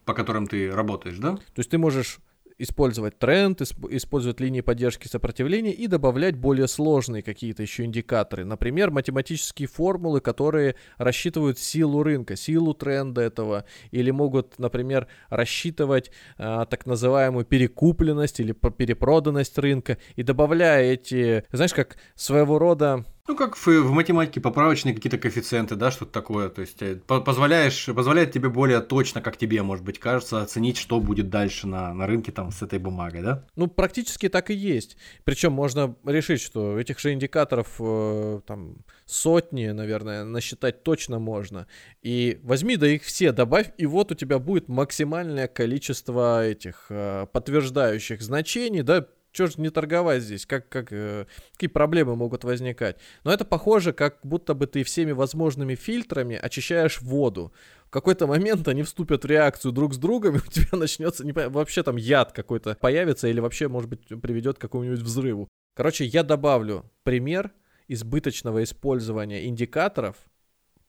по которым ты работаешь, да? То есть ты можешь использовать тренд, использовать линии поддержки сопротивления и добавлять более сложные какие-то еще индикаторы. Например, математические формулы, которые рассчитывают силу рынка, силу тренда этого, или могут, например, рассчитывать а, так называемую перекупленность или перепроданность рынка, и добавляя эти, знаешь, как своего рода ну, как в, в математике поправочные какие-то коэффициенты, да, что-то такое. То есть э, позволяешь, позволяет тебе более точно, как тебе, может быть, кажется, оценить, что будет дальше на, на рынке там с этой бумагой, да? Ну, практически так и есть. Причем можно решить, что этих же индикаторов э, там сотни, наверное, насчитать точно можно. И возьми, да их все добавь, и вот у тебя будет максимальное количество этих э, подтверждающих значений, да, что же не торговать здесь? Как, как, э, какие проблемы могут возникать? Но это похоже, как будто бы ты всеми возможными фильтрами очищаешь воду. В какой-то момент они вступят в реакцию друг с другом, и у тебя начнется, не, вообще там яд какой-то появится, или вообще, может быть, приведет к какому-нибудь взрыву. Короче, я добавлю пример избыточного использования индикаторов –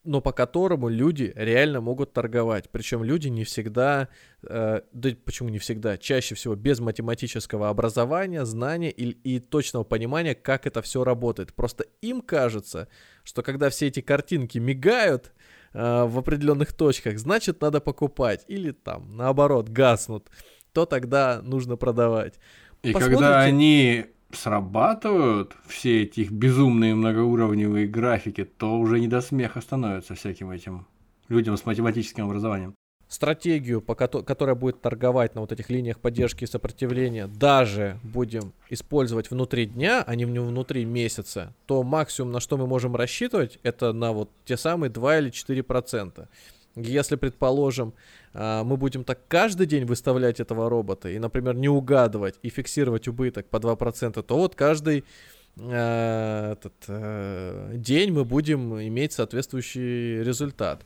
но по которому люди реально могут торговать. Причем люди не всегда, э, да почему не всегда, чаще всего без математического образования, знания и, и точного понимания, как это все работает. Просто им кажется, что когда все эти картинки мигают э, в определенных точках, значит надо покупать. Или там, наоборот, гаснут, то тогда нужно продавать. И Посмотрите... когда они срабатывают все эти безумные многоуровневые графики, то уже не до смеха становится всяким этим людям с математическим образованием. Стратегию, по ко- которая будет торговать на вот этих линиях поддержки и сопротивления, даже будем использовать внутри дня, а не внутри месяца, то максимум, на что мы можем рассчитывать, это на вот те самые 2 или 4 процента. Если, предположим, а, мы будем так каждый день выставлять этого робота и, например, не угадывать и фиксировать убыток по 2%, то вот каждый э, этот, э, день мы будем иметь соответствующий результат.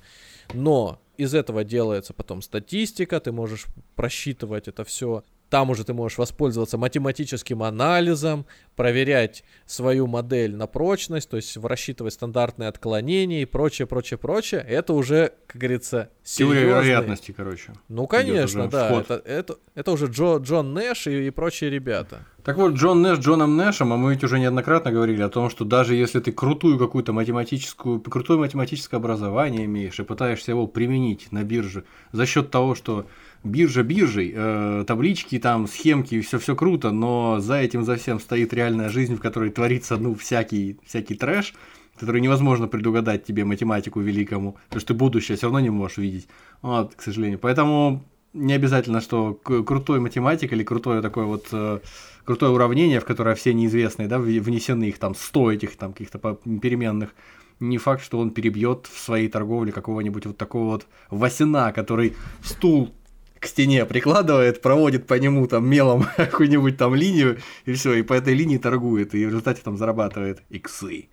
Но из этого делается потом статистика, ты можешь просчитывать это все там уже ты можешь воспользоваться математическим анализом, проверять свою модель на прочность, то есть рассчитывать стандартные отклонения и прочее, прочее, прочее. Это уже, как говорится, серьезный... Теория вероятности, короче. Ну, конечно, да. Это, это, это уже Джо, Джон Нэш и, и прочие ребята. Так вот, Джон Нэш Джоном Нэшем, а мы ведь уже неоднократно говорили о том, что даже если ты крутую какую-то математическую, крутое математическое образование имеешь и пытаешься его применить на бирже за счет того, что биржа биржей, э, таблички там, схемки, все все круто, но за этим за всем стоит реальная жизнь, в которой творится ну всякий всякий трэш, который невозможно предугадать тебе математику великому, потому что ты будущее все равно не можешь видеть, вот, к сожалению. Поэтому не обязательно, что крутой математик или крутое такое вот э, крутое уравнение, в которое все неизвестные, да, внесены их там 100 этих там каких-то переменных, не факт, что он перебьет в своей торговле какого-нибудь вот такого вот Васина, который стул к стене прикладывает, проводит по нему там мелом какую-нибудь там линию, и все, и по этой линии торгует, и в результате там зарабатывает иксы.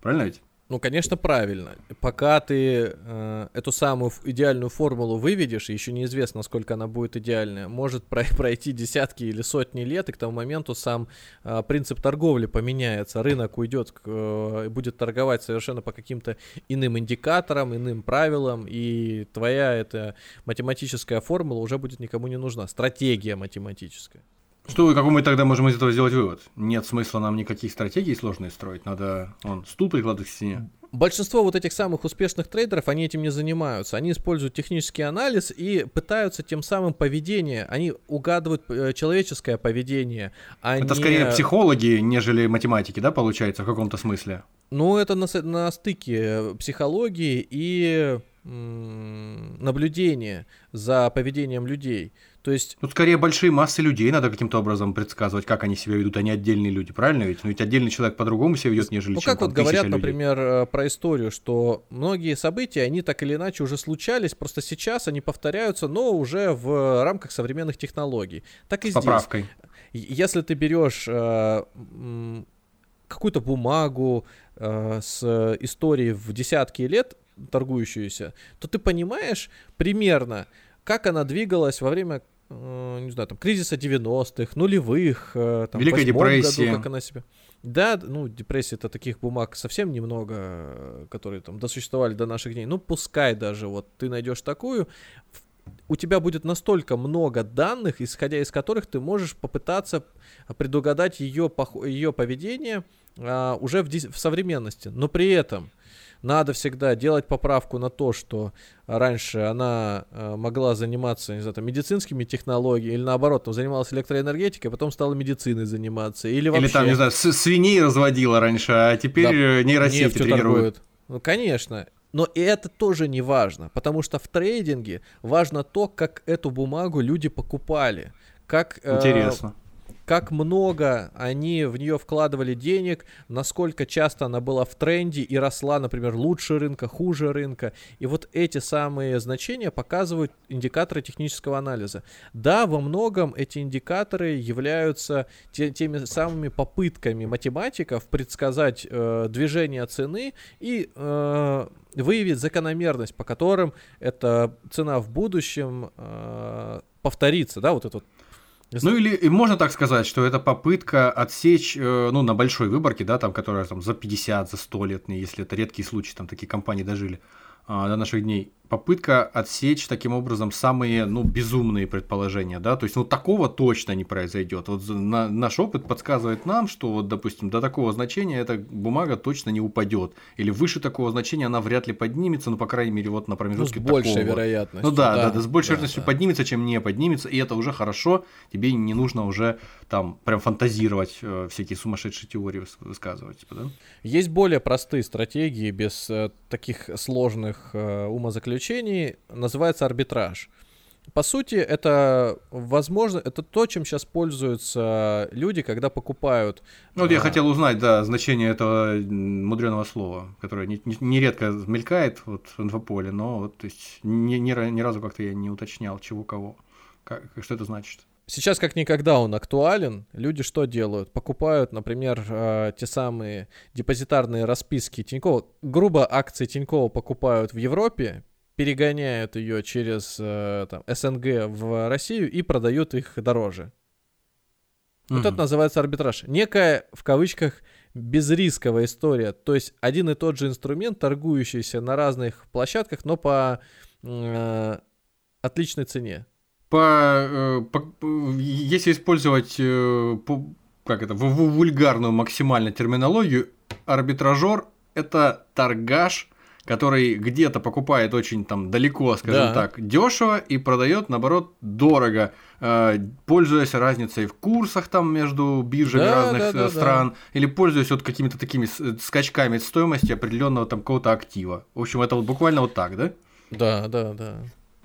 Правильно ведь? Ну, конечно, правильно. Пока ты э, эту самую идеальную формулу выведешь, еще неизвестно, насколько она будет идеальная, может пройти десятки или сотни лет, и к тому моменту сам э, принцип торговли поменяется, рынок уйдет, э, будет торговать совершенно по каким-то иным индикаторам, иным правилам, и твоя эта математическая формула уже будет никому не нужна, стратегия математическая. Что, какой мы тогда можем из этого сделать вывод? Нет смысла нам никаких стратегий сложных строить, надо он стул прикладывать к стене. Большинство вот этих самых успешных трейдеров, они этим не занимаются. Они используют технический анализ и пытаются тем самым поведение, они угадывают э, человеческое поведение. Они... Это скорее психологи, нежели математики, да, получается, в каком-то смысле? Ну, это на, на стыке психологии и м- наблюдения за поведением людей. То есть... Тут скорее большие массы людей надо каким-то образом предсказывать, как они себя ведут, а не отдельные люди, правильно ведь? Ну ведь отдельный человек по-другому себя ведет, нежели ну, чем как вот говорят, людей. например, э, про историю, что многие события, они так или иначе уже случались, просто сейчас они повторяются, но уже в рамках современных технологий. Так и С здесь. поправкой. Если ты берешь э, какую-то бумагу э, с историей в десятки лет, торгующуюся, то ты понимаешь примерно, как она двигалась во время не знаю, там, кризиса 90-х, нулевых, э, там, Великой депрессии. Году, как она себя... Да, ну, депрессия это таких бумаг совсем немного, э, которые там досуществовали до наших дней. Ну, пускай даже вот ты найдешь такую, у тебя будет настолько много данных, исходя из которых ты можешь попытаться предугадать ее, ее поведение а, уже в, в современности. Но при этом надо всегда делать поправку на то, что раньше она э, могла заниматься, не знаю, там, медицинскими технологиями, или наоборот, там, занималась электроэнергетикой, а потом стала медициной заниматься. Или, вообще... или там, не знаю, свиней разводила раньше, а теперь да, э, нейросети тренируют. Ну, конечно. Но и это тоже не важно, потому что в трейдинге важно то, как эту бумагу люди покупали. Как, э, Интересно. Э, как много они в нее вкладывали денег, насколько часто она была в тренде и росла, например, лучше рынка, хуже рынка. И вот эти самые значения показывают индикаторы технического анализа. Да, во многом эти индикаторы являются те, теми самыми попытками математиков предсказать э, движение цены и э, выявить закономерность, по которым эта цена в будущем э, повторится, да, вот этот ну или и можно так сказать, что это попытка отсечь, э, ну, на большой выборке, да, там, которая там за 50, за 100 лет, если это редкие случаи, там такие компании дожили а, до наших дней, попытка отсечь таким образом самые, ну, безумные предположения, да, то есть, ну, такого точно не произойдет. Вот на, наш опыт подсказывает нам, что, вот, допустим, до такого значения эта бумага точно не упадет, или выше такого значения она вряд ли поднимется, ну, по крайней мере, вот на промежутке ну, с большей такого. вероятностью. Ну, да, да, да, да с большей да, вероятностью да. поднимется, чем не поднимется, и это уже хорошо, тебе не нужно уже там прям фантазировать, э, всякие сумасшедшие теории высказывать, типа, да? Есть более простые стратегии без э, таких сложных э, умозаключений, заключений называется арбитраж. По сути, это возможно, это то, чем сейчас пользуются люди, когда покупают. Ну, вот а... я хотел узнать, да, значение этого мудреного слова, которое нередко не, не мелькает вот в инфополе, но вот, то есть, ни, ни, ни разу как-то я не уточнял, чего кого. Как, что это значит? Сейчас как никогда он актуален. Люди что делают? Покупают, например, э, те самые депозитарные расписки Тинькова. Грубо акции Тинькова покупают в Европе, перегоняют ее через э, там, СНГ в Россию и продают их дороже. Вот mm-hmm. это называется арбитраж. Некая, в кавычках, безрисковая история. То есть один и тот же инструмент, торгующийся на разных площадках, но по э, отличной цене. По, э, по, если использовать э, по, как это, в, в вульгарную максимально терминологию, арбитражер это торгаш, который где-то покупает очень там далеко, скажем да. так, дешево и продает наоборот дорого, э, пользуясь разницей в курсах там между биржами да, разных да, да, стран да. или пользуясь вот какими-то такими скачками стоимости определенного там какого-то актива. В общем, это вот буквально вот так, да? Да, да, да.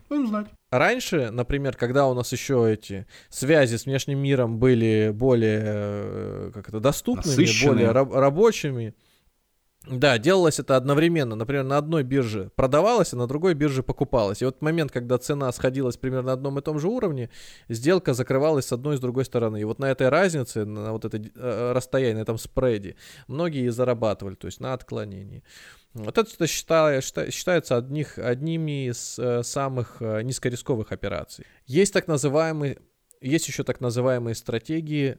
Будем знать. Раньше, например, когда у нас еще эти связи с внешним миром были более э, как это, доступными, Насыщенные. более раб- рабочими, да, делалось это одновременно. Например, на одной бирже продавалось, а на другой бирже покупалось. И вот момент, когда цена сходилась примерно на одном и том же уровне, сделка закрывалась с одной и с другой стороны. И вот на этой разнице, на вот этой э, расстоянии, на этом спреде, многие и зарабатывали, то есть на отклонении. Вот это считаю, считается одних, одними из э, самых э, низкорисковых операций. Есть так называемые, есть еще так называемые стратегии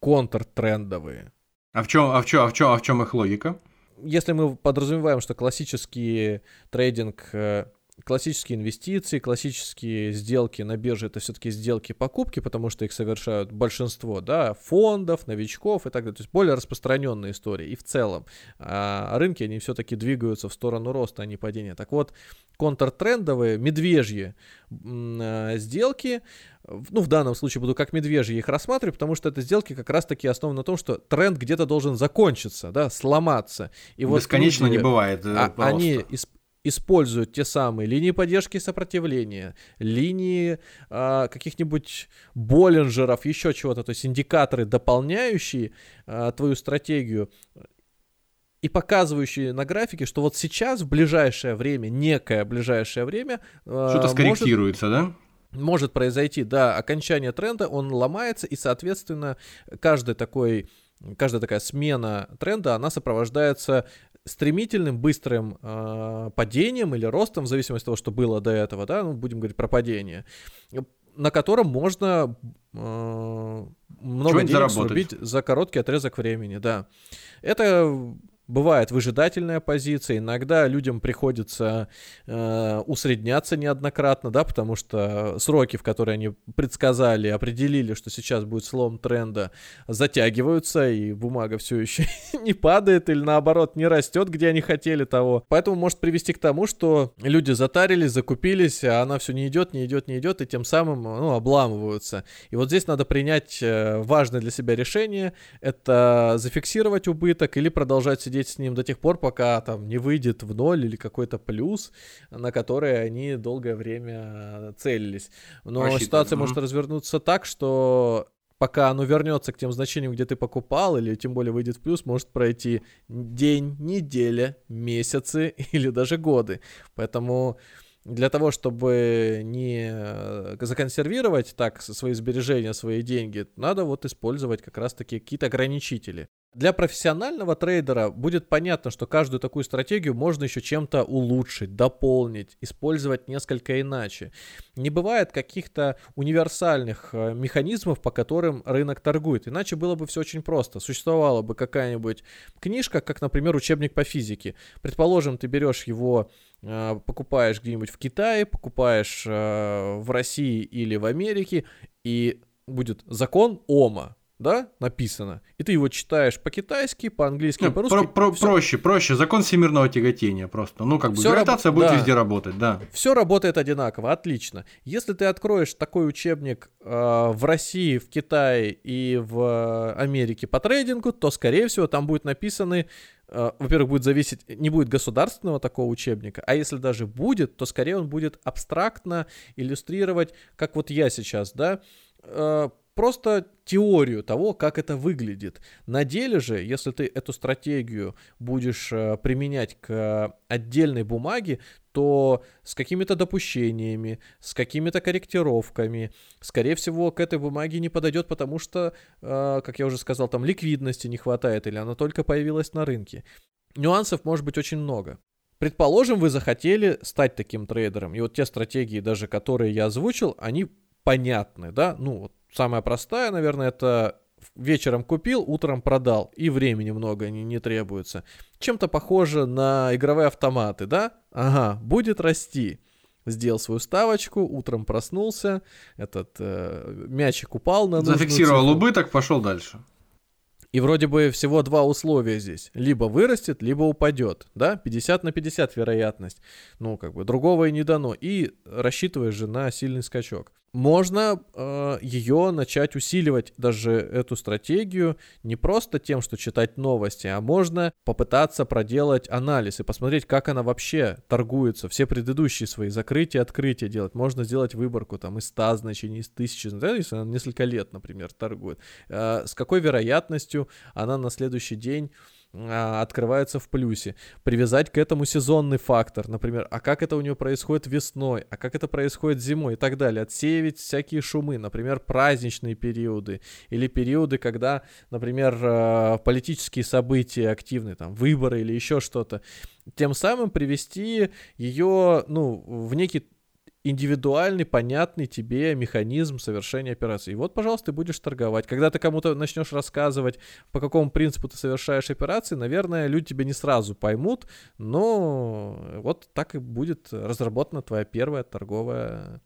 контртрендовые. А в чем, а в чем, а в чем, а в чем их логика? Если мы подразумеваем, что классический трейдинг э, классические инвестиции, классические сделки на бирже это все-таки сделки покупки, потому что их совершают большинство, да, фондов, новичков и так далее. То есть более распространенная история. И в целом а рынки, они все-таки двигаются в сторону роста, а не падения. Так вот, контртрендовые, медвежьи э, сделки, ну, в данном случае буду как медвежьи их рассматривать, потому что это сделки как раз-таки основаны на том, что тренд где-то должен закончиться, да, сломаться. И Бесконечно вот люди, не бывает. Э, а, они исп, используют те самые линии поддержки и сопротивления, линии а, каких-нибудь Боллинджеров, еще чего-то, то есть индикаторы, дополняющие а, твою стратегию, и показывающие на графике, что вот сейчас, в ближайшее время, некое ближайшее время... А, Что-то скорректируется, может, да? Может произойти, да, окончание тренда, он ломается, и, соответственно, каждый такой каждая такая смена тренда, она сопровождается стремительным, быстрым э, падением или ростом, в зависимости от того, что было до этого, да, ну, будем говорить про падение, на котором можно э, много денег заработать. срубить за короткий отрезок времени, да. Это Бывает выжидательная позиция, иногда людям приходится э, усредняться неоднократно, да, потому что сроки, в которые они предсказали, определили, что сейчас будет слом тренда, затягиваются, и бумага все еще не падает или наоборот не растет, где они хотели того. Поэтому может привести к тому, что люди затарились, закупились, а она все не идет, не идет, не идет, и тем самым ну, обламываются. И вот здесь надо принять э, важное для себя решение, это зафиксировать убыток или продолжать сидеть сидеть с ним до тех пор, пока там не выйдет в ноль или какой-то плюс, на который они долгое время целились. Но Рассчитан. ситуация mm-hmm. может развернуться так, что пока оно вернется к тем значениям, где ты покупал, или тем более выйдет в плюс, может пройти день, неделя, месяцы или даже годы. Поэтому для того, чтобы не э, законсервировать так свои сбережения, свои деньги, надо вот использовать как раз-таки какие-то ограничители. Для профессионального трейдера будет понятно, что каждую такую стратегию можно еще чем-то улучшить, дополнить, использовать несколько иначе. Не бывает каких-то универсальных э, механизмов, по которым рынок торгует. Иначе было бы все очень просто. Существовала бы какая-нибудь книжка, как, например, учебник по физике. Предположим, ты берешь его покупаешь где-нибудь в Китае, покупаешь э, в России или в Америке, и будет закон Ома да, написано, и ты его читаешь по-китайски, по-английски, ну, по-русски. Про, про, проще, проще, закон всемирного тяготения просто. Ну, как бы Всё гравитация раб... будет да. везде работать, да. Все работает одинаково, отлично. Если ты откроешь такой учебник э, в России, в Китае и в Америке по трейдингу, то, скорее всего, там будет написаны во-первых, будет зависеть, не будет государственного такого учебника, а если даже будет, то скорее он будет абстрактно иллюстрировать, как вот я сейчас, да, uh, просто теорию того, как это выглядит. На деле же, если ты эту стратегию будешь э, применять к отдельной бумаге, то с какими-то допущениями, с какими-то корректировками, скорее всего, к этой бумаге не подойдет, потому что, э, как я уже сказал, там ликвидности не хватает или она только появилась на рынке. Нюансов может быть очень много. Предположим, вы захотели стать таким трейдером, и вот те стратегии, даже которые я озвучил, они понятны, да, ну вот Самая простая, наверное, это вечером купил, утром продал, и времени много не, не требуется. Чем-то похоже на игровые автоматы, да? Ага, будет расти. Сделал свою ставочку, утром проснулся, этот э, мячик упал на Зафиксировал цифру. убыток, пошел дальше. И вроде бы всего два условия здесь. Либо вырастет, либо упадет. Да, 50 на 50 вероятность. Ну, как бы другого и не дано. И рассчитываешь же на сильный скачок можно э, ее начать усиливать, даже эту стратегию, не просто тем, что читать новости, а можно попытаться проделать анализ и посмотреть, как она вообще торгуется, все предыдущие свои закрытия, открытия делать. Можно сделать выборку там из 100 значений, из 1000, да, если она несколько лет, например, торгует. Э, с какой вероятностью она на следующий день а, открывается в плюсе. Привязать к этому сезонный фактор, например, а как это у него происходит весной, а как это происходит зимой и так далее. Отсеивать всякие шумы, например, праздничные периоды или периоды, когда, например, а, политические события активны, там, выборы или еще что-то. Тем самым привести ее, ну, в некий индивидуальный, понятный тебе механизм совершения операции. И вот, пожалуйста, ты будешь торговать. Когда ты кому-то начнешь рассказывать, по какому принципу ты совершаешь операции, наверное, люди тебя не сразу поймут, но вот так и будет разработана твоя первая торговая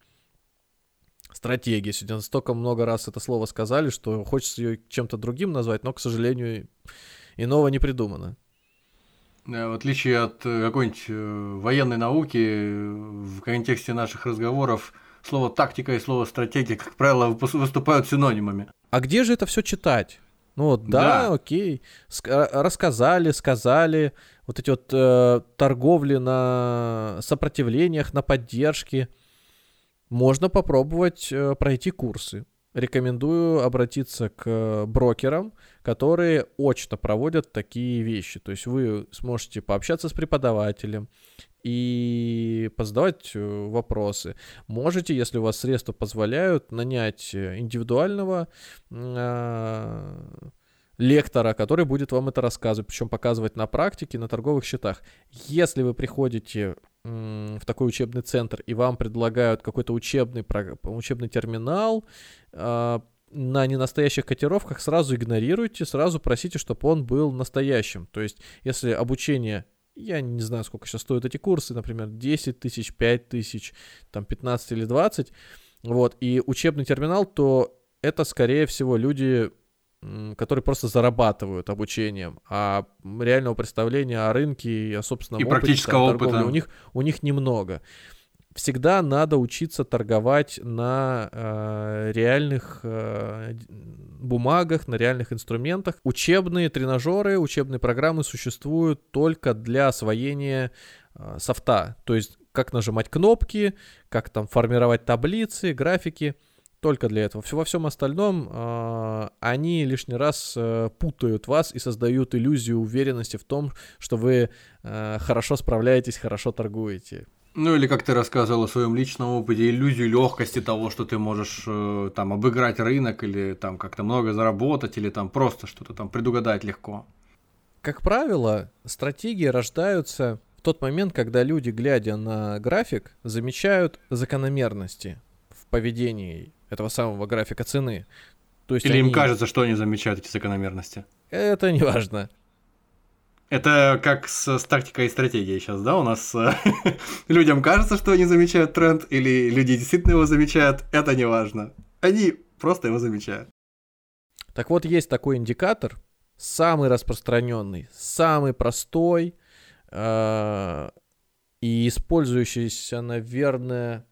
стратегия. Сегодня столько много раз это слово сказали, что хочется ее чем-то другим назвать, но, к сожалению, иного не придумано. Э, в отличие от э, какой-нибудь э, военной науки, в контексте наших разговоров слово тактика и слово стратегия, как правило, выступают синонимами. А где же это все читать? Ну вот, да, да. окей. Ск- рассказали, сказали. Вот эти вот э, торговли на сопротивлениях, на поддержке. Можно попробовать э, пройти курсы рекомендую обратиться к брокерам, которые очно проводят такие вещи. То есть вы сможете пообщаться с преподавателем и позадавать э, вопросы. Можете, если у вас средства позволяют, нанять индивидуального э, лектора, который будет вам это рассказывать, причем показывать на практике, на торговых счетах. Если вы приходите в такой учебный центр и вам предлагают какой-то учебный, учебный терминал а, на ненастоящих котировках, сразу игнорируйте, сразу просите, чтобы он был настоящим. То есть, если обучение я не знаю, сколько сейчас стоят эти курсы, например, 10 тысяч, 5 тысяч, там 15 или 20, вот, и учебный терминал, то это, скорее всего, люди которые просто зарабатывают обучением, а реального представления о рынке и о собственном и опыте, практического там, опыта у них у них немного. Всегда надо учиться торговать на э, реальных э, бумагах, на реальных инструментах. Учебные тренажеры, учебные программы существуют только для освоения э, софта, то есть как нажимать кнопки, как там формировать таблицы, графики только для этого. Во всем остальном э, они лишний раз э, путают вас и создают иллюзию уверенности в том, что вы э, хорошо справляетесь, хорошо торгуете. Ну или как ты рассказывал о своем личном опыте, иллюзию легкости того, что ты можешь э, там обыграть рынок или там как-то много заработать или там просто что-то там предугадать легко. Как правило, стратегии рождаются в тот момент, когда люди, глядя на график, замечают закономерности в поведении этого самого графика цены. То есть Или они... им кажется, что они замечают эти закономерности? Это не важно. Это как с, тактикой и стратегией сейчас, да, у нас э, людям кажется, что они замечают тренд, или люди действительно его замечают, это не важно. Они просто его замечают. Так вот, есть такой индикатор, самый распространенный, самый простой э, и использующийся, наверное,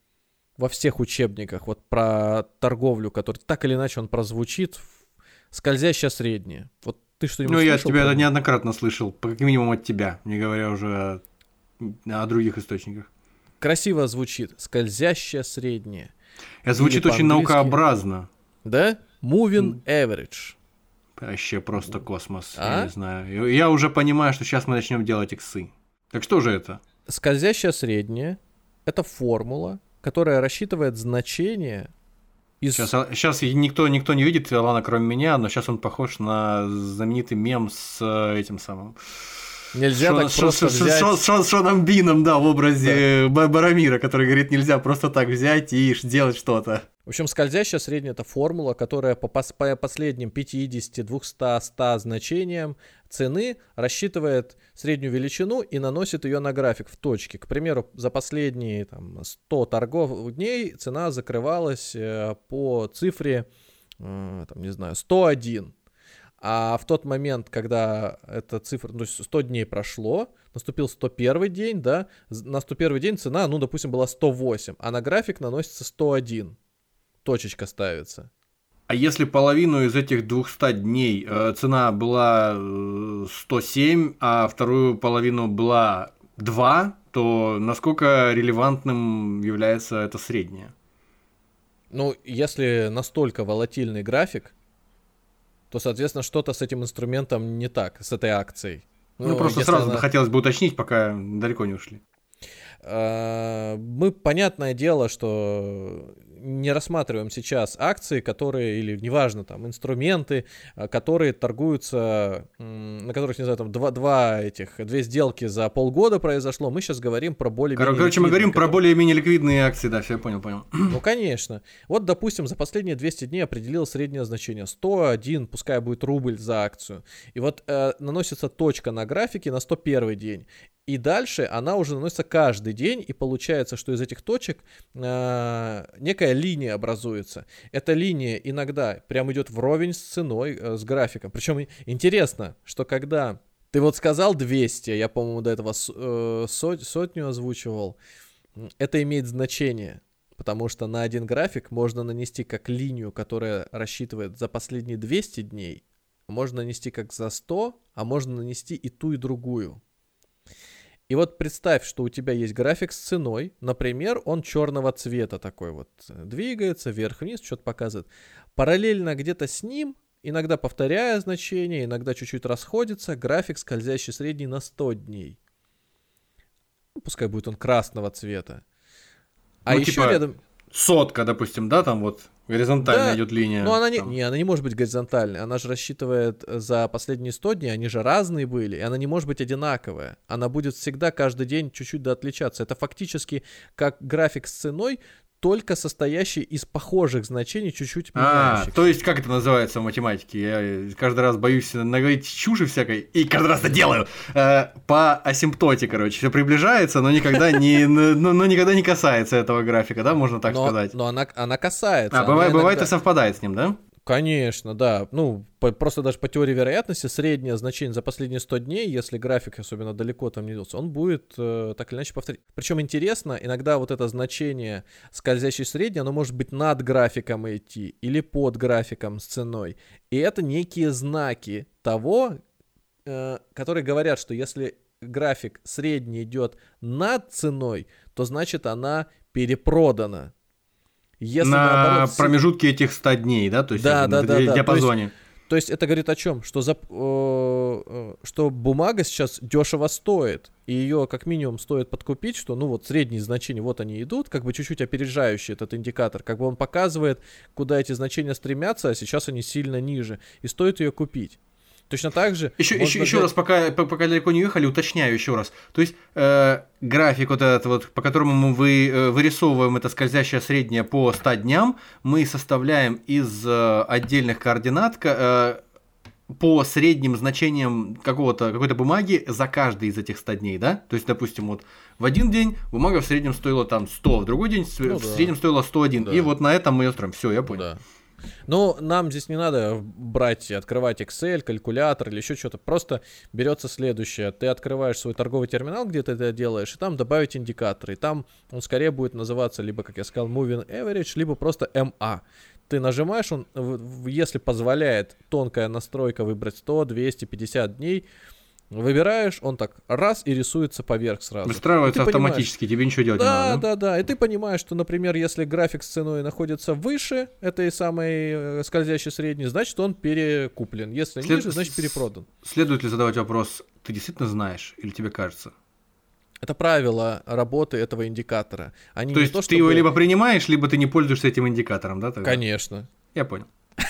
во всех учебниках вот про торговлю, который так или иначе он прозвучит, скользящая средняя. Вот ты что-нибудь Ну, я от тебя это неоднократно слышал, по как минимум от тебя, не говоря уже о, о других источниках. Красиво звучит. Скользящая средняя. Это звучит очень наукообразно. Да? Moving average. Вообще просто космос, а? я не знаю. Я уже понимаю, что сейчас мы начнем делать иксы. Так что же это? Скользящая средняя – это формула, которая рассчитывает значение из... Сейчас, сейчас никто, никто не видит Лана, кроме меня, но сейчас он похож на знаменитый мем с э, этим самым. Нельзя Шон, так просто Шон, взять... Шон, Шон, Шоном Бином, да, в образе да. Барамира, который говорит, нельзя просто так взять и сделать что-то. В общем, скользящая средняя — это формула, которая по, пос- по последним 50, 200, 100 значениям цены рассчитывает среднюю величину и наносит ее на график в точке. К примеру, за последние там, 100 торгов дней цена закрывалась э, по цифре, э, там, не знаю, 101. А в тот момент, когда эта цифра, ну, 100 дней прошло, наступил 101 день, да, на 101 день цена, ну, допустим, была 108, а на график наносится 101 точечка ставится. А если половину из этих 200 дней э, цена была 107, э, а вторую половину была 2, то насколько релевантным является это среднее? Ну, если настолько волатильный график, то, соответственно, что-то с этим инструментом не так, с этой акцией. Ну, ну просто сразу она... хотелось бы уточнить, пока далеко не ушли. Э, мы, понятное дело, что не рассматриваем сейчас акции, которые, или неважно, там, инструменты, а, которые торгуются, на которых, не знаю, там, два, два этих, две сделки за полгода произошло. Мы сейчас говорим про более-менее Короче, мы говорим которые... про более-менее ликвидные акции, да, все, понял, понял. Ну, конечно. Вот, допустим, за последние 200 дней определил среднее значение 101, пускай будет рубль за акцию. И вот э, наносится точка на графике на 101 день. И дальше она уже наносится каждый день, и получается, что из этих точек э, некая линия образуется. Эта линия иногда прям идет вровень с ценой, э, с графиком. Причем интересно, что когда ты вот сказал 200, я, по-моему, до этого э, сот, сотню озвучивал, это имеет значение. Потому что на один график можно нанести как линию, которая рассчитывает за последние 200 дней, можно нанести как за 100, а можно нанести и ту, и другую. И вот представь, что у тебя есть график с ценой, например, он черного цвета такой вот, э, двигается вверх-вниз, что-то показывает. Параллельно где-то с ним, иногда повторяя значение, иногда чуть-чуть расходится, график скользящий средний на 100 дней. Ну, пускай будет он красного цвета. А ну, еще типа рядом... Сотка, допустим, да, там вот Горизонтальная да, идет линия. Но она не, не, она не может быть горизонтальной. Она же рассчитывает за последние 100 дней, они же разные были, и она не может быть одинаковая. Она будет всегда каждый день чуть-чуть да отличаться. Это фактически как график с ценой, только состоящий из похожих значений, чуть-чуть А, то есть, как это называется в математике? Я каждый раз боюсь наговорить чуши всякой, и каждый раз это делаю. Э, по асимптоте, короче, все приближается, но никогда не, но, но никогда не касается этого графика, да, можно так но, сказать? Но она, она касается. А, бывает, иногда... бывает и совпадает с ним, да? Конечно, да. Ну, по, просто даже по теории вероятности среднее значение за последние 100 дней, если график особенно далеко там не идется, он будет э, так или иначе повторить. Причем интересно, иногда вот это значение скользящий средний, оно может быть над графиком идти или под графиком с ценой. И это некие знаки того, э, которые говорят, что если график средний идет над ценой, то значит она перепродана. Если на наоборот, промежутке этих 100 дней, да, то есть да, да, да, диапазоне. То есть, то есть это говорит о чем? Что, за, э, что бумага сейчас дешево стоит, и ее как минимум стоит подкупить, что ну вот средние значения, вот они идут, как бы чуть-чуть опережающий этот индикатор, как бы он показывает, куда эти значения стремятся, а сейчас они сильно ниже, и стоит ее купить. Точно так же. Еще, еще, еще раз, пока, пока далеко не уехали, уточняю еще раз. То есть э, график вот этот вот, по которому мы вы, э, вырисовываем это скользящее среднее по 100 дням, мы составляем из э, отдельных координат э, по средним значениям какого-то, какой-то бумаги за каждый из этих 100 дней, да? То есть, допустим, вот в один день бумага в среднем стоила там 100, в другой день ну, в да. среднем стоила 101. Да. И вот на этом мы ее строим. Все, я понял. Да. Ну, нам здесь не надо брать, открывать Excel, калькулятор или еще что-то. Просто берется следующее. Ты открываешь свой торговый терминал, где ты это делаешь, и там добавить индикаторы. И там он скорее будет называться либо, как я сказал, Moving Average, либо просто MA ты нажимаешь, он, если позволяет тонкая настройка выбрать 100, 200, 50 дней, Выбираешь, он так раз и рисуется поверх сразу. Выстраивается автоматически, тебе ничего делать да, не надо. Да, да, да. И ты понимаешь, что, например, если график с ценой находится выше этой самой э, скользящей средней, значит он перекуплен. Если След... ниже, значит перепродан. Следует ли задавать вопрос, ты действительно знаешь или тебе кажется? Это правило работы этого индикатора. Они то есть то, ты чтобы... его либо принимаешь, либо ты не пользуешься этим индикатором, да? Тогда? Конечно. Я понял.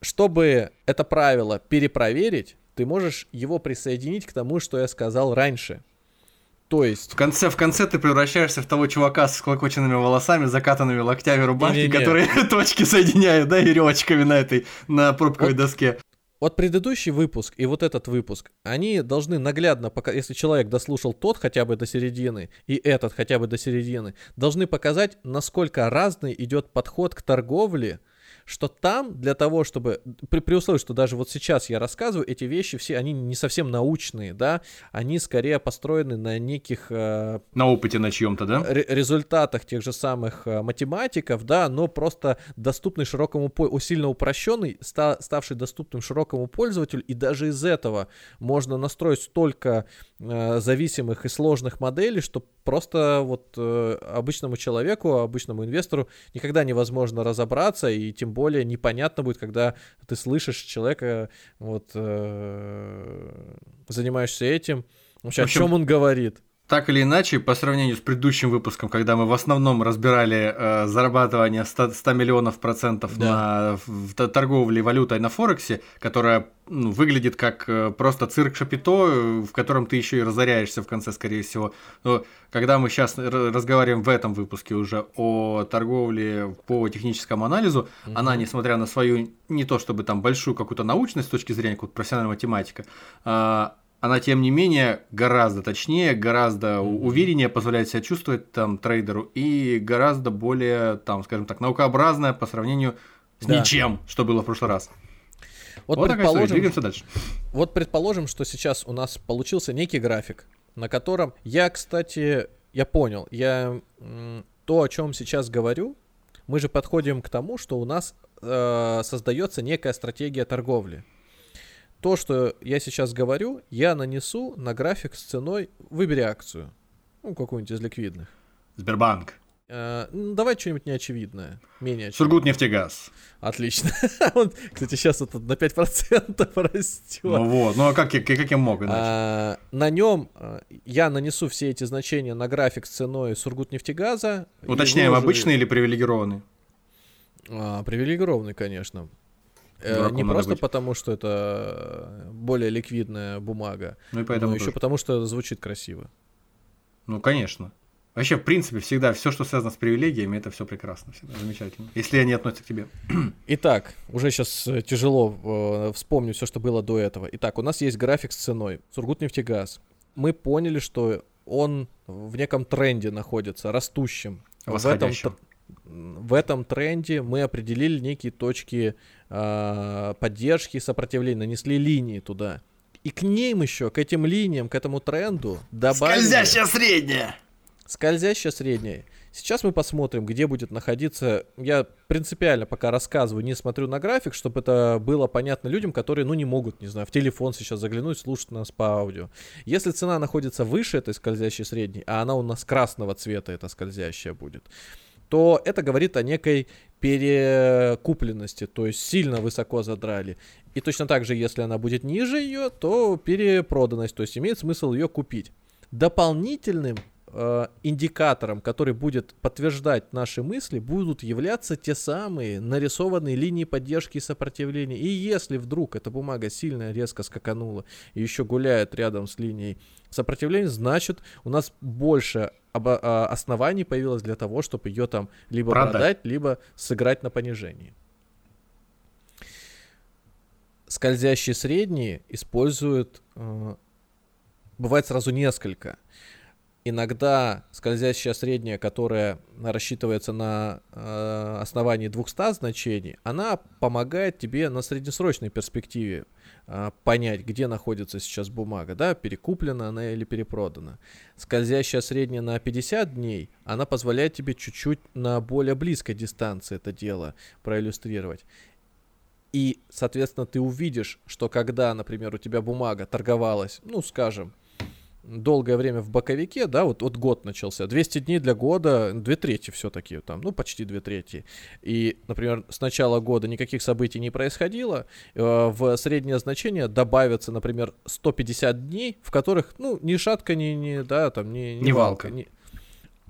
чтобы это правило перепроверить, ты можешь его присоединить к тому, что я сказал раньше. То есть... В конце, в конце ты превращаешься в того чувака с клокоченными волосами, закатанными локтями рубашки, не, не, не. которые точки соединяют, да, веревочками на этой, на пробковой вот, доске. Вот предыдущий выпуск и вот этот выпуск, они должны наглядно, пока, если человек дослушал тот хотя бы до середины и этот хотя бы до середины, должны показать, насколько разный идет подход к торговле, что там для того, чтобы, при, при условии, что даже вот сейчас я рассказываю, эти вещи все, они не совсем научные, да, они скорее построены на неких... Э, на опыте на чьем-то, да? результатах тех же самых э, математиков, да, но просто доступный широкому, сильно упрощенный, ста, ставший доступным широкому пользователю, и даже из этого можно настроить столько э, зависимых и сложных моделей, что просто вот э, обычному человеку, обычному инвестору никогда невозможно разобраться, и тем более непонятно будет, когда ты слышишь человека, вот, э, занимаешься этим, вообще, общем, о чем он говорит. Так или иначе, по сравнению с предыдущим выпуском, когда мы в основном разбирали э, зарабатывание 100, 100 миллионов процентов да. на в, в, торговле валютой на Форексе, которая ну, выглядит как э, просто цирк Шапито, э, в котором ты еще и разоряешься в конце, скорее всего. Но когда мы сейчас разговариваем в этом выпуске уже о торговле по техническому анализу, mm-hmm. она, несмотря на свою не то чтобы там большую какую-то научность с точки зрения как профессиональной математика, э, она, тем не менее, гораздо точнее, гораздо увереннее позволяет себя чувствовать там трейдеру и гораздо более, там, скажем так, наукообразная по сравнению с да. ничем, что было в прошлый раз. Вот, вот предположим, двигаемся дальше. Вот предположим, что сейчас у нас получился некий график, на котором я, кстати, я понял, я то, о чем сейчас говорю, мы же подходим к тому, что у нас э, создается некая стратегия торговли то, что я сейчас говорю, я нанесу на график с ценой, выбери акцию. Ну, какую-нибудь из ликвидных. Сбербанк. Э, ну, давай что-нибудь неочевидное, менее очевидное. Сургутнефтегаз. Отлично. Он, кстати, сейчас это на 5% растет. Ну вот, ну а как, как, как я мог иначе? А, на нем а, я нанесу все эти значения на график с ценой Сургутнефтегаза. Уточняем, выложу... обычный или привилегированный? А, привилегированный, конечно. Дураком не просто быть. потому, что это более ликвидная бумага, ну и поэтому но еще потому, что звучит красиво. Ну, конечно. Вообще, в принципе, всегда все, что связано с привилегиями, это все прекрасно, всегда замечательно. Если они относятся к тебе. Итак, уже сейчас э, тяжело э, вспомнить все, что было до этого. Итак, у нас есть график с ценой. Сургутнефтегаз. Мы поняли, что он в неком тренде находится, растущем. В этом, в этом тренде мы определили некие точки э, поддержки и сопротивления, нанесли линии туда. И к ним еще, к этим линиям, к этому тренду добавили... Скользящая средняя! Скользящая средняя. Сейчас мы посмотрим, где будет находиться. Я принципиально пока рассказываю, не смотрю на график, чтобы это было понятно людям, которые, ну, не могут, не знаю, в телефон сейчас заглянуть, слушать нас по аудио. Если цена находится выше этой скользящей средней, а она у нас красного цвета, эта скользящая будет, то это говорит о некой перекупленности, то есть сильно высоко задрали. И точно так же, если она будет ниже ее, то перепроданность, то есть имеет смысл ее купить. Дополнительным э, индикатором, который будет подтверждать наши мысли, будут являться те самые нарисованные линии поддержки и сопротивления. И если вдруг эта бумага сильно резко скаканула и еще гуляет рядом с линией сопротивления, значит у нас больше об- а, оснований появилось для того, чтобы ее там либо продать, продать либо сыграть на понижении. Скользящие средние используют, э, бывает сразу несколько. Иногда скользящая средняя, которая рассчитывается на э, основании 200 значений, она помогает тебе на среднесрочной перспективе понять, где находится сейчас бумага, да, перекуплена она или перепродана. Скользящая средняя на 50 дней, она позволяет тебе чуть-чуть на более близкой дистанции это дело проиллюстрировать. И, соответственно, ты увидишь, что когда, например, у тебя бумага торговалась, ну, скажем, долгое время в боковике, да, вот, вот год начался, 200 дней для года, две трети все-таки там, ну, почти две трети. И, например, с начала года никаких событий не происходило, э, в среднее значение добавится, например, 150 дней, в которых, ну, ни шатка, ни, ни да, там, ни, ни, ни валка. валка ни...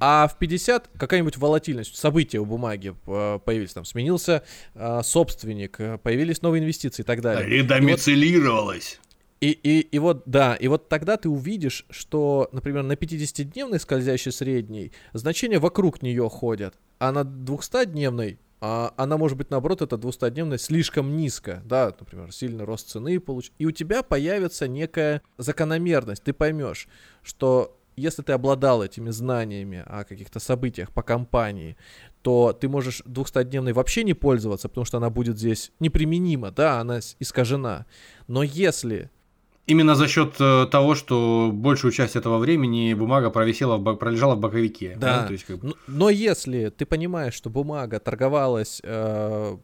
А в 50 какая-нибудь волатильность, события у бумаги э, появились, там сменился э, собственник, появились новые инвестиции и так далее. И, и, и вот, да, и вот тогда ты увидишь, что, например, на 50-дневной скользящей средней значения вокруг нее ходят, а на 200-дневной а она может быть, наоборот, эта 200-дневная слишком низко, да, например, сильный рост цены получ... И у тебя появится некая закономерность, ты поймешь, что если ты обладал этими знаниями о каких-то событиях по компании, то ты можешь 200-дневной вообще не пользоваться, потому что она будет здесь неприменима, да, она искажена. Но если Именно за счет э, того, что большую часть этого времени бумага провисела, пролежала в боковике. Да. да? То есть, как но, но если ты понимаешь, что бумага торговалась э,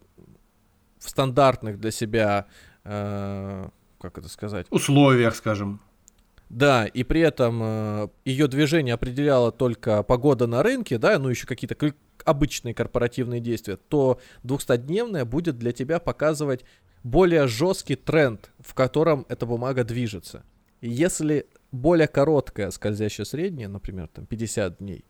в стандартных для себя, э, как это сказать? Условиях, скажем. Да, и при этом э, ее движение определяло только погода на рынке, да, ну еще какие-то обычные корпоративные действия, то 200-дневная будет для тебя показывать более жесткий тренд, в котором эта бумага движется. Если более короткая скользящая средняя, например, там 50 дней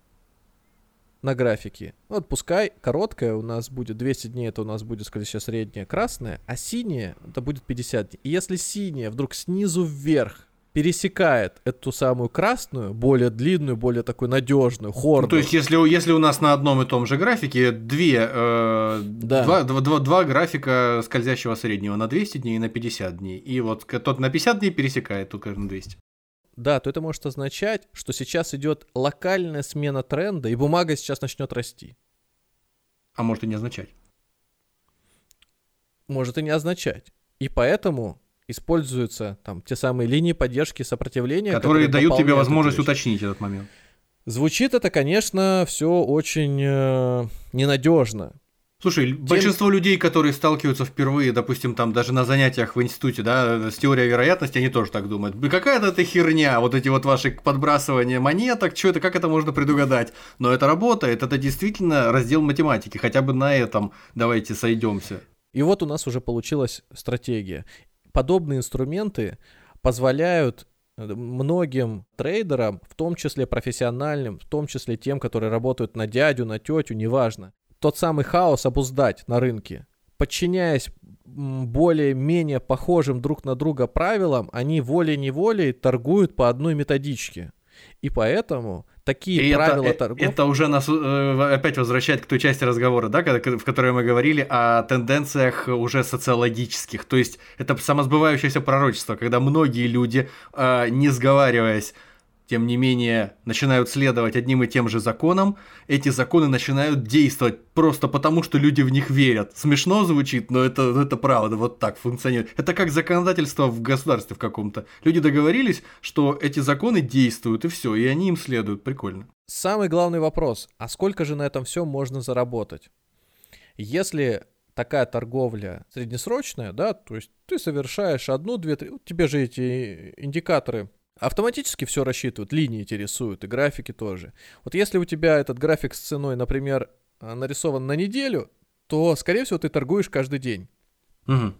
на графике. Вот пускай короткая у нас будет 200 дней, это у нас будет скользящая средняя красная, а синяя это будет 50 дней. И если синяя вдруг снизу вверх пересекает эту самую красную, более длинную, более такую надежную, хорду. Ну, то есть, если, если у нас на одном и том же графике две, э, да. два, два, два, два графика скользящего среднего на 200 дней и на 50 дней, и вот тот на 50 дней пересекает, тут на 200. Да, то это может означать, что сейчас идет локальная смена тренда, и бумага сейчас начнет расти. А может и не означать. Может и не означать. И поэтому используются там те самые линии поддержки сопротивления, которые, которые дают тебе возможность уточнить этот момент. Звучит это, конечно, все очень э, ненадежно. Слушай, Тем... большинство людей, которые сталкиваются впервые, допустим, там даже на занятиях в институте, да, с теорией вероятности, они тоже так думают. Какая-то это херня, вот эти вот ваши подбрасывания монеток, что это, как это можно предугадать? Но это работает, это действительно раздел математики, хотя бы на этом давайте сойдемся. И вот у нас уже получилась стратегия подобные инструменты позволяют э, многим трейдерам, в том числе профессиональным, в том числе тем, которые работают на дядю, на тетю, неважно, тот самый хаос обуздать на рынке. Подчиняясь более-менее похожим друг на друга правилам, они волей-неволей торгуют по одной методичке. И поэтому такие и правила это, торгов. Это уже нас э, опять возвращает к той части разговора, да, в которой мы говорили о тенденциях уже социологических. То есть это самосбывающееся пророчество, когда многие люди, э, не сговариваясь, тем не менее, начинают следовать одним и тем же законам, эти законы начинают действовать просто потому, что люди в них верят. Смешно звучит, но это, это правда, вот так функционирует. Это как законодательство в государстве в каком-то. Люди договорились, что эти законы действуют, и все, и они им следуют. Прикольно. Самый главный вопрос, а сколько же на этом все можно заработать? Если такая торговля среднесрочная, да, то есть ты совершаешь одну, две, три, тебе же эти индикаторы автоматически все рассчитывают, линии эти рисуют, и графики тоже. Вот если у тебя этот график с ценой, например, э, нарисован на неделю, то, скорее всего, ты торгуешь каждый день. Угу.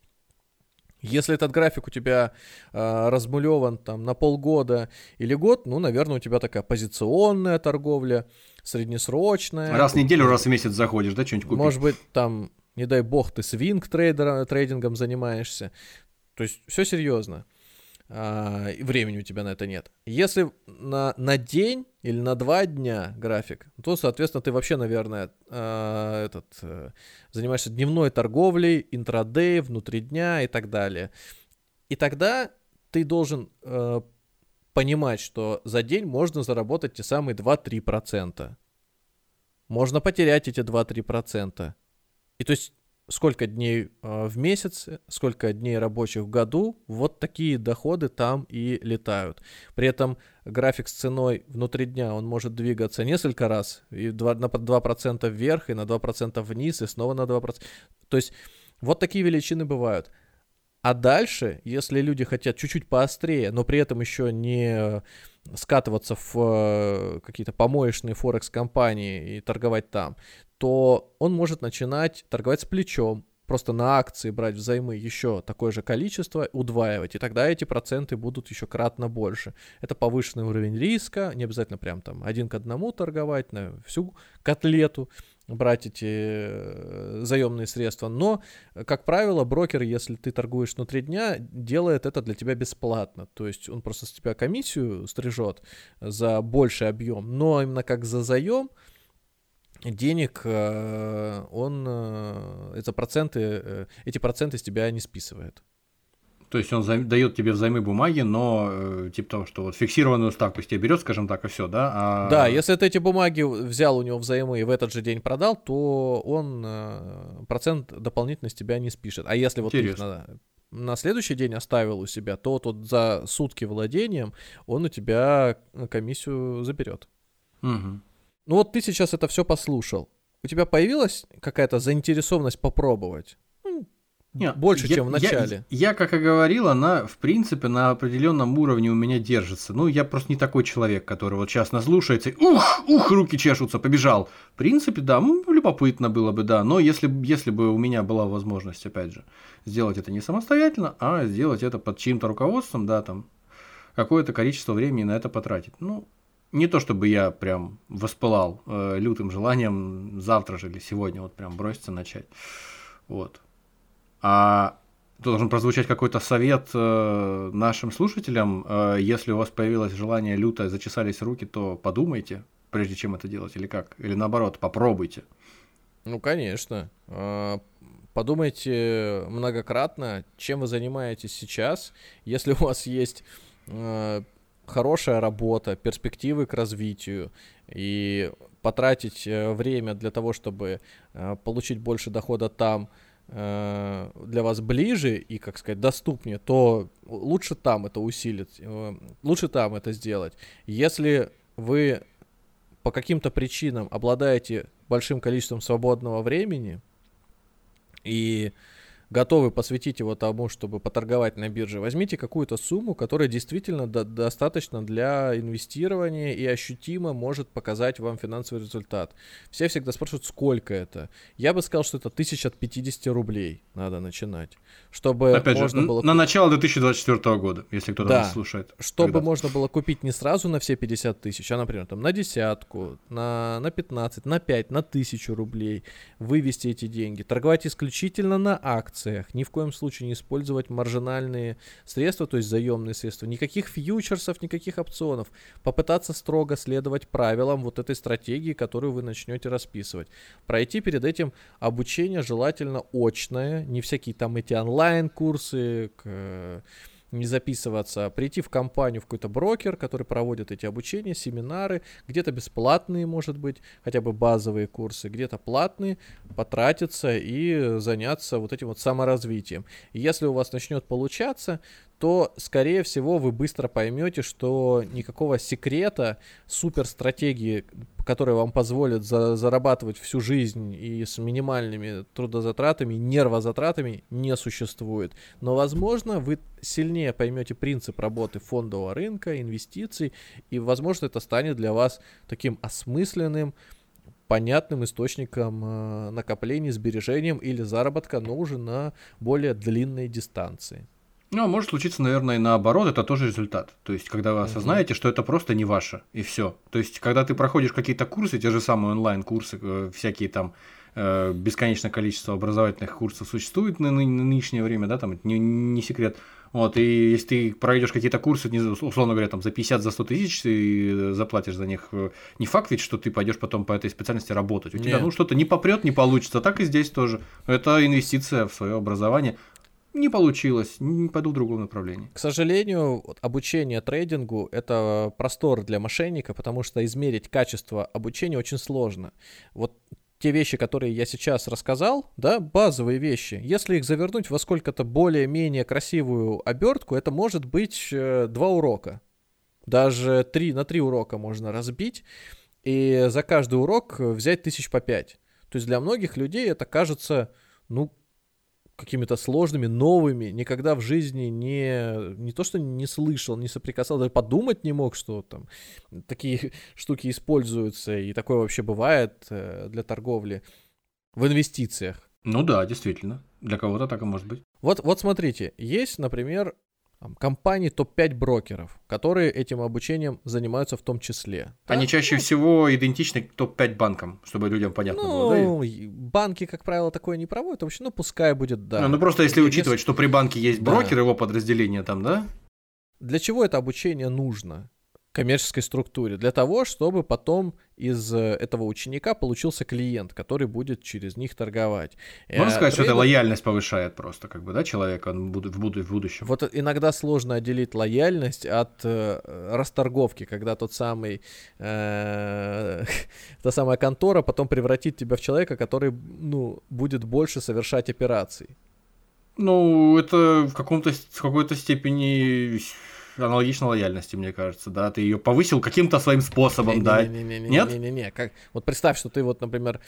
Если этот график у тебя э, размулеван там на полгода или год, ну, наверное, у тебя такая позиционная торговля, среднесрочная. Раз в неделю, раз в месяц заходишь, да, что-нибудь купить? Может быть, там, не дай бог, ты свинг трейдингом занимаешься. То есть все серьезно а, времени у тебя на это нет. Если на, на день или на два дня график, то, соответственно, ты вообще, наверное, а, этот, а, занимаешься дневной торговлей, интрадей, внутри дня и так далее. И тогда ты должен а, понимать, что за день можно заработать те самые 2-3%. Можно потерять эти 2-3%. И то есть сколько дней э, в месяц, сколько дней рабочих в году, вот такие доходы там и летают. При этом график с ценой внутри дня, он может двигаться несколько раз, и 2, на 2% вверх, и на 2% вниз, и снова на 2%. То есть вот такие величины бывают. А дальше, если люди хотят чуть-чуть поострее, но при этом еще не скатываться в э, какие-то помоечные форекс-компании и торговать там, то он может начинать торговать с плечом, просто на акции брать взаймы еще такое же количество, удваивать, и тогда эти проценты будут еще кратно больше. Это повышенный уровень риска, не обязательно прям там один к одному торговать на всю котлету, брать эти э, заемные средства, но, как правило, брокер, если ты торгуешь внутри дня, делает это для тебя бесплатно, то есть он просто с тебя комиссию стрижет за больший объем, но именно как за заем, денег э, он, э, это проценты, э, эти проценты с тебя не списывает. То есть он займ, дает тебе взаймы бумаги, но типа того, что вот фиксированную ставку с тебя берет, скажем так, и все, да? А... Да, если ты эти бумаги взял у него взаймы и в этот же день продал, то он процент дополнительно с тебя не спишет. А если вот ты на, на следующий день оставил у себя, то тут за сутки владением он у тебя комиссию заберет. Угу. Ну вот ты сейчас это все послушал. У тебя появилась какая-то заинтересованность попробовать? Ну, Нет, больше, я, чем в начале. Я, я, как и говорил, она, в принципе, на определенном уровне у меня держится. Ну, я просто не такой человек, который вот сейчас наслушается, и ух, ух, руки чешутся, побежал. В принципе, да, ну, любопытно было бы, да. Но если, если бы у меня была возможность, опять же, сделать это не самостоятельно, а сделать это под чьим-то руководством, да, там, какое-то количество времени на это потратить. Ну, не то чтобы я прям воспылал э, лютым желанием завтра же или сегодня вот прям броситься начать. Вот. А должен прозвучать какой-то совет э, нашим слушателям. Э, если у вас появилось желание лютое, зачесались руки, то подумайте, прежде чем это делать, или как? Или наоборот, попробуйте. Ну, конечно. А, подумайте многократно, чем вы занимаетесь сейчас. Если у вас есть э, хорошая работа, перспективы к развитию и потратить э, время для того, чтобы э, получить больше дохода там, э, для вас ближе и, как сказать, доступнее, то лучше там это усилить, лучше там это сделать. Если вы по каким-то причинам обладаете большим количеством свободного времени и готовы посвятить его тому, чтобы поторговать на бирже, возьмите какую-то сумму, которая действительно до- достаточно для инвестирования и ощутимо может показать вам финансовый результат. Все всегда спрашивают, сколько это. Я бы сказал, что это 1050 рублей надо начинать, чтобы Опять можно же, было... на начало 2024 года, если кто-то Да. нас слушает. Чтобы когда-то. можно было купить не сразу на все 50 тысяч, а, например, там на десятку, на, на 15, на 5, на тысячу рублей, вывести эти деньги, торговать исключительно на акциях, ни в коем случае не использовать маржинальные средства, то есть заемные средства, никаких фьючерсов, никаких опционов, попытаться строго следовать правилам вот этой стратегии, которую вы начнете расписывать. Пройти перед этим обучение желательно очное, не всякие там эти онлайн-курсы, к- не записываться, а прийти в компанию, в какой-то брокер, который проводит эти обучения, семинары, где-то бесплатные, может быть, хотя бы базовые курсы, где-то платные, потратиться и заняться вот этим вот саморазвитием. И если у вас начнет получаться, то, скорее всего, вы быстро поймете, что никакого секрета, супер стратегии, которая вам позволит за- зарабатывать всю жизнь и с минимальными трудозатратами, нервозатратами, не существует. Но, возможно, вы сильнее поймете принцип работы фондового рынка, инвестиций, и, возможно, это станет для вас таким осмысленным, понятным источником э, накоплений, сбережением или заработка, но уже на более длинной дистанции. Ну, а может случиться, наверное, наоборот, это тоже результат. То есть, когда вы осознаете, что это просто не ваше, и все. То есть, когда ты проходишь какие-то курсы, те же самые онлайн-курсы, э, всякие там э, бесконечное количество образовательных курсов существует на, ны- на нынешнее время, да, там это не, не секрет. Вот, и если ты пройдешь какие-то курсы, условно говоря, там за 50, за 100 тысяч, ты заплатишь за них, э, не факт ведь, что ты пойдешь потом по этой специальности работать. У тебя, Нет. ну, что-то не попрет, не получится. Так и здесь тоже. Это инвестиция в свое образование. Не получилось, не пойду в другом направлении. К сожалению, обучение трейдингу — это простор для мошенника, потому что измерить качество обучения очень сложно. Вот те вещи, которые я сейчас рассказал, да, базовые вещи, если их завернуть во сколько-то более-менее красивую обертку, это может быть э, два урока. Даже три, на три урока можно разбить, и за каждый урок взять тысяч по пять. То есть для многих людей это кажется, ну, какими-то сложными, новыми, никогда в жизни не, не то что не слышал, не соприкасался, даже подумать не мог, что там такие штуки используются, и такое вообще бывает э, для торговли в инвестициях. Ну да, действительно. Для кого-то так и может быть. Вот, вот смотрите, есть, например, там, компании топ-5 брокеров, которые этим обучением занимаются в том числе. да? Они чаще всего идентичны топ-5 банкам, чтобы людям понятно было, да? Ну, и банки, как правило, такое не проводят, вообще, ну, пускай будет, да. А, ну просто если Е- учитывать, что при банке есть Да. брокер, его подразделение там, да? Для чего это обучение нужно коммерческой структуре? Для того, чтобы потом из э, этого ученика получился клиент, который будет через них торговать. Можно Э, сказать, что это трейдер- лояльность повышает просто, как бы, да, человека он буду- в, буду- в будущем. Вот иногда сложно отделить лояльность от э, расторговки, когда тот самый, э, та самая контора потом превратит тебя в человека, который, ну, будет больше совершать операций. Ну, это в, каком-то, в какой-то степени аналогично лояльности, мне кажется, да? Ты ее повысил каким-то своим способом, да? Нет? Не-не-не, как, вот представь, что ты вот, например,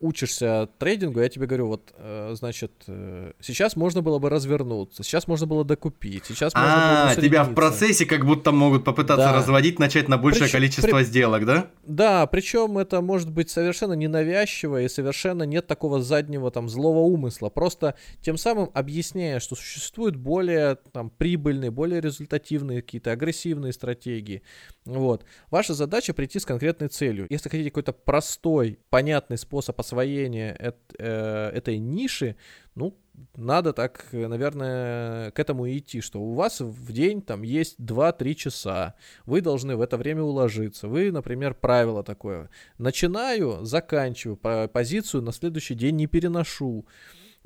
учишься трейдингу, я тебе говорю, вот, э, значит, э, сейчас можно было бы развернуться, сейчас можно было докупить, сейчас можно было А, тебя в процессе как будто могут попытаться Да. разводить, начать на большее Прич- количество при- сделок, да? Да, причем это может быть совершенно ненавязчиво и совершенно нет такого заднего там злого умысла. Просто тем самым объясняя, что существуют более там прибыльные, более результативные какие-то агрессивные стратегии. Вот. Ваша задача прийти с конкретной целью. Если хотите какой-то простой, понятный способ освоения эт- э, этой ниши, ну, надо так, наверное, к этому идти, что у вас в день там есть 2-3 часа, вы должны в это время уложиться. Вы, например, правило такое. Начинаю, заканчиваю, по- позицию на следующий день не переношу.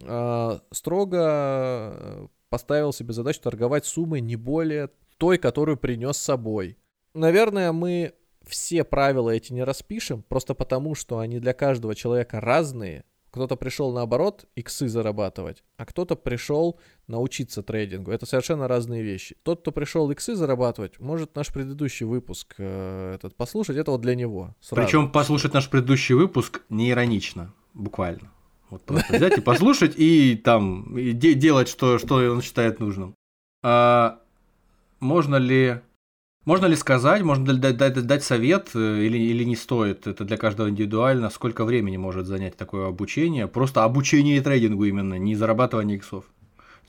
А, Строго э, поставил себе задачу торговать суммой не более той, которую принес с собой. Наверное, мы все правила эти не распишем, просто потому, что они для каждого человека разные. Кто-то пришел наоборот иксы зарабатывать, а кто-то пришел научиться трейдингу. Это совершенно разные вещи. Тот, кто пришел иксы зарабатывать, может наш предыдущий выпуск э, этот послушать. Это вот для него. сразу. Причем послушать наш предыдущий выпуск не иронично, буквально. Вот просто взять и послушать и там и де- делать, что, что он считает нужным. А можно ли можно ли сказать, можно ли дать, дать- дать совет э, или, или не стоит? Это для каждого индивидуально. Сколько времени может занять такое обучение? Просто обучение трейдингу именно, не зарабатывание иксов.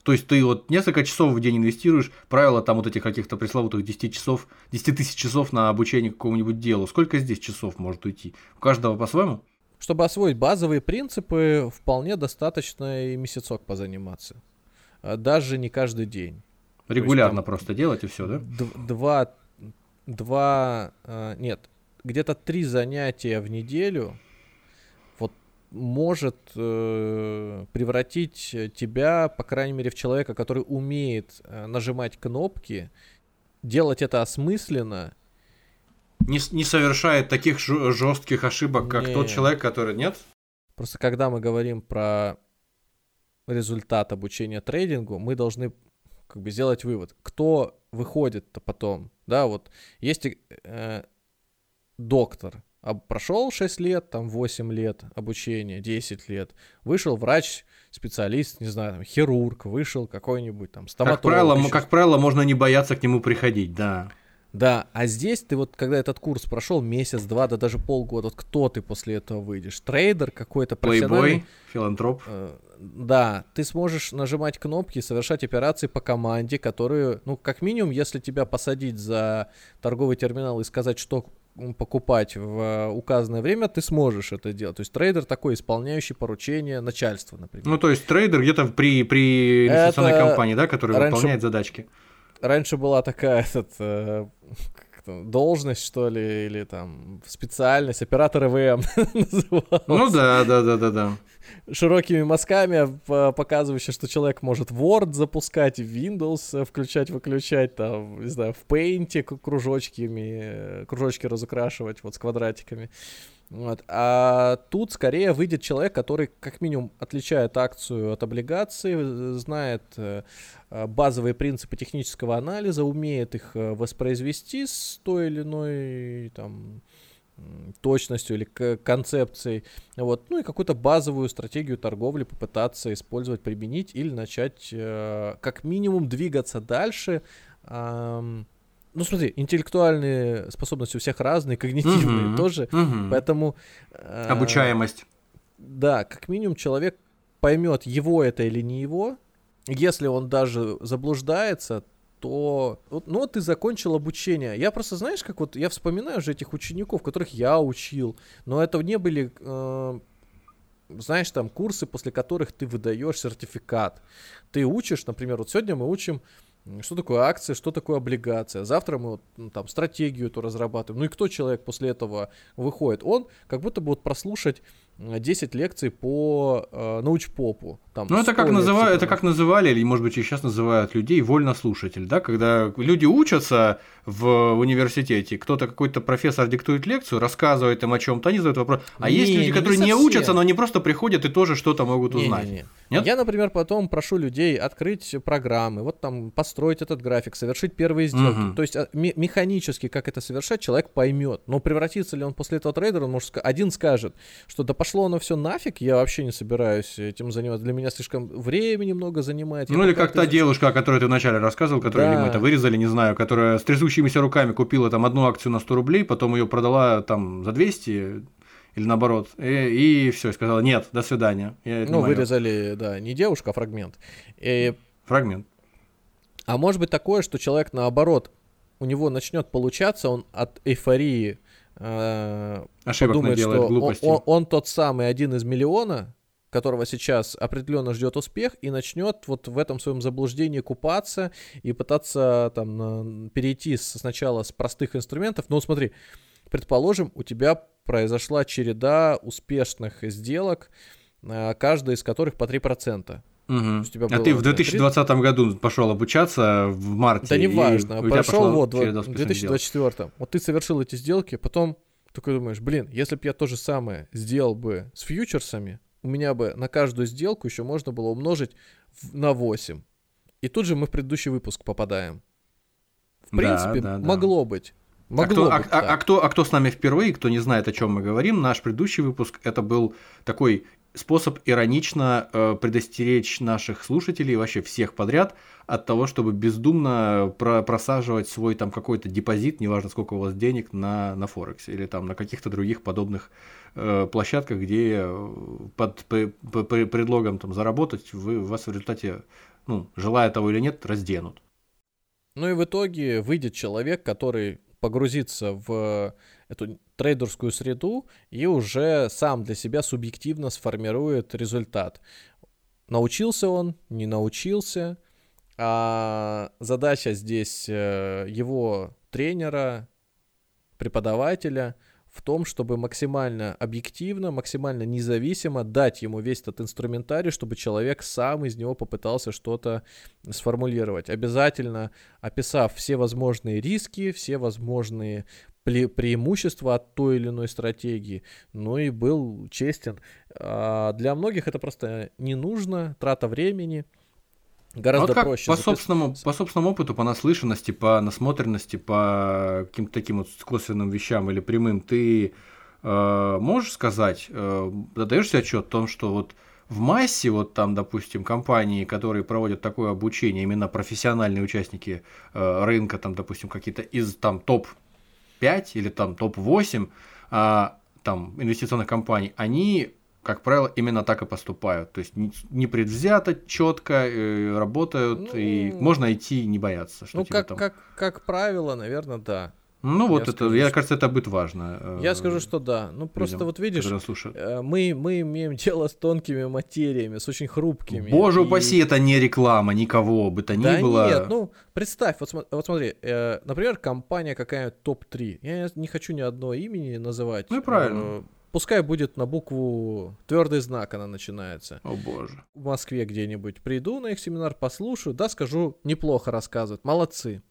То есть ты вот несколько часов в день инвестируешь, правило там вот этих каких-то пресловутых 10 часов, 10 тысяч часов на обучение какому-нибудь делу. Сколько здесь часов может уйти? У каждого по-своему? Чтобы освоить базовые принципы, вполне достаточно и месяцок позаниматься. А Даже не каждый день. Регулярно там- просто делать и все, да? Два, два, э, нет, где-то три занятия в неделю вот может э, превратить тебя, по крайней мере, в человека, который умеет э, нажимать кнопки, делать это осмысленно. Не, не совершает таких жестких ошибок, как Не. тот человек, который нет? Просто когда мы говорим про результат обучения трейдингу, мы должны как бы сделать вывод, кто выходит-то потом, да, вот есть э, доктор, а прошел 6 лет, там 8 лет обучения, 10 лет, вышел врач, специалист, не знаю, там, хирург, вышел какой-нибудь там стоматолог. Как правило, ещё как правило, можно не бояться к нему приходить, да. Да, а здесь ты вот, когда этот курс прошел месяц, два, да даже полгода, вот кто ты после этого выйдешь? Трейдер какой-то профессиональный? Плейбой, филантроп. Э, Да, ты сможешь нажимать кнопки, совершать операции по команде, которые, ну, как минимум, если тебя посадить за торговый терминал и сказать, что покупать в указанное время, ты сможешь это делать. То есть трейдер такой, исполняющий поручения начальства, например. Ну, то есть трейдер где-то при, при инвестиционной Это компании, да, который раньше- выполняет задачки. Раньше была такая этот, э, там, должность, что ли, или там специальность, оператор называлась. Ну да, да, да, да, да. широкими мазками, по- показывающие, что человек может Word запускать, Windows э, включать, выключать, там, не знаю, в Paint кружочками, э, кружочки разукрашивать вот с квадратиками. Вот. А тут скорее выйдет человек, который как минимум отличает акцию от облигации, знает э, э, базовые принципы технического анализа, умеет их э, воспроизвести с той или иной там точностью или концепцией. Вот. Ну и какую-то базовую стратегию торговли попытаться использовать, применить или начать как минимум двигаться дальше. Ну смотри, интеллектуальные способности у всех разные, когнитивные Мгм, тоже. мгм. Поэтому... э, Обучаемость. Да, как минимум человек поймет, его это или не его. Если он даже заблуждается, то... вот, Ну, вот ты закончил обучение. Я просто, знаешь, как вот... Я вспоминаю же этих учеников, которых я учил. Но это не были... э, знаешь, там курсы, после которых ты выдаешь сертификат. Ты учишь, например, вот сегодня мы учим, что такое акция, что такое облигация. Завтра мы вот, ну, там стратегию эту разрабатываем. Ну и кто человек после этого выходит? Он как будто бы вот прослушать 10 лекций по э, научпопу. Там, Ну, это 100 как, по это как называли, или, может быть, и сейчас называют людей вольнослушатель, да, когда люди учатся в университете, кто-то, какой-то профессор диктует лекцию, рассказывает им о чем-то, они задают вопрос. А Не, есть люди, не которые не совсем. учатся, но они просто приходят и тоже что-то могут узнать. Не-не-не. Нет? Я, например, потом прошу людей открыть программы, вот там построить этот график, совершить первые сделки. Мгм. То есть а, ме- механически, как это совершать, человек поймет. Но превратится ли он после этого трейдера, он может один скажет, что да пошло оно все нафиг, я вообще не собираюсь этим заниматься. Для меня слишком времени много занимает. Ну или как та девушка, о которой ты вначале рассказывал, которая Да. это вырезали, не знаю, которая с трясущимися руками купила там одну акцию на 100 рублей, потом ее продала там за 200 или наоборот, и, все, сказала, нет, до свидания. Я, Ну, не моё». вырезали, да, не девушка, а фрагмент. И Фрагмент. А может быть такое, что человек наоборот, у него начнет получаться, он от эйфории э, Ошибок наделает, что он, глупостей. он- он тот самый один из миллиона, которого сейчас определенно ждет успех, и начнет вот в этом своем заблуждении купаться и пытаться там перейти сначала с простых инструментов. Ну, смотри, предположим, у тебя произошла череда успешных сделок, э, каждая из которых по 3%. Мгм. у тебя А ты в да, 2020 году пошел обучаться в марте. Да неважно, пошла вот в успешных сделок. 2024. Вот ты совершил эти сделки, потом такой думаешь, блин, если бы я то же самое сделал бы с фьючерсами, у меня бы на каждую сделку еще можно было умножить на 8. И тут же мы в предыдущий выпуск попадаем. В Да, принципе, да, да. могло быть. А Могло кто, а- быть а- так. а кто, а кто с нами впервые, кто не знает, о чем мы говорим, наш предыдущий выпуск это был такой способ иронично э, предостеречь наших слушателей, вообще всех подряд, от того, чтобы бездумно про- просаживать свой там какой-то депозит, неважно сколько у вас денег, на, на Форексе или там на каких-то других подобных э, площадках, где э, под п- п- п- предлогом там заработать вы, вас в результате, ну, желая того или нет, разденут. Ну и в итоге выйдет человек, который погрузится в эту трейдерскую среду и уже сам для себя субъективно сформирует результат. Научился он, не научился. А задача здесь э, его тренера, преподавателя в том, чтобы максимально объективно, максимально независимо дать ему весь этот инструментарий, чтобы человек сам из него попытался что-то сформулировать. Обязательно описав все возможные риски, все возможные преимущества от той или иной стратегии, ну и был честен. А для многих это просто не нужно, трата времени. Гораздо вот как проще. По собственному, по собственному опыту, по наслышанности, по насмотренности, по каким-то таким вот косвенным вещам или прямым, ты э, можешь сказать, э, задаешь себе отчет о том, что вот в массе, вот там, допустим, компании, которые проводят такое обучение, именно профессиональные участники э, рынка, там, допустим, какие-то из там топ-5 или там топ-8 а, там инвестиционных компаний, они как правило, именно так и поступают. То есть не- непредвзято, четко э, работают, и Ну, можно идти и не бояться, что Ну, тебе как, там. как, как правило, наверное, да. Ну, вот я это, скажу, я что- кажется, это будет важно. э, Я скажу, что да. Ну, просто людям, вот видишь, э, мы, мы имеем дело с тонкими материями, с очень хрупкими. Боже и- упаси, это не реклама никого бы то ни Да было. нет, ну, представь, вот, смо- вот смотри, э, например, компания какая-нибудь топ-3. Я не хочу ни одного имени называть. Ну и правильно. Э, Пускай будет на букву твердый знак она начинается. О боже. В Москве где-нибудь приду на их семинар, послушаю, да, скажу, неплохо рассказывают, молодцы.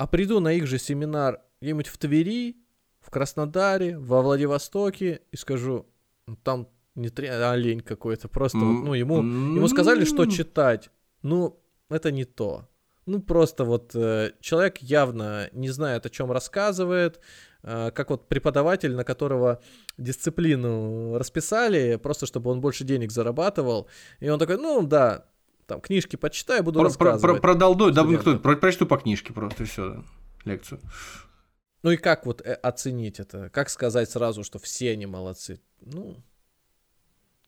А приду на их же семинар где-нибудь в Твери, в Краснодаре, во Владивостоке и скажу, «Ну, там не три, а олень какой-то, просто вот, ну, ему, ему сказали, что М. читать. Ну, это не то. Ну, просто вот э, человек явно не знает, о чем рассказывает, э, как вот преподаватель, на которого дисциплину расписали, просто чтобы он больше денег зарабатывал, и он такой, ну, да, там, книжки почитаю, буду Про, про, про, рассказывать. про долдой, да, кто, про, прочту по книжке просто, и все, лекцию. Ну и как вот э, оценить это? Как сказать сразу, что все они молодцы? Ну,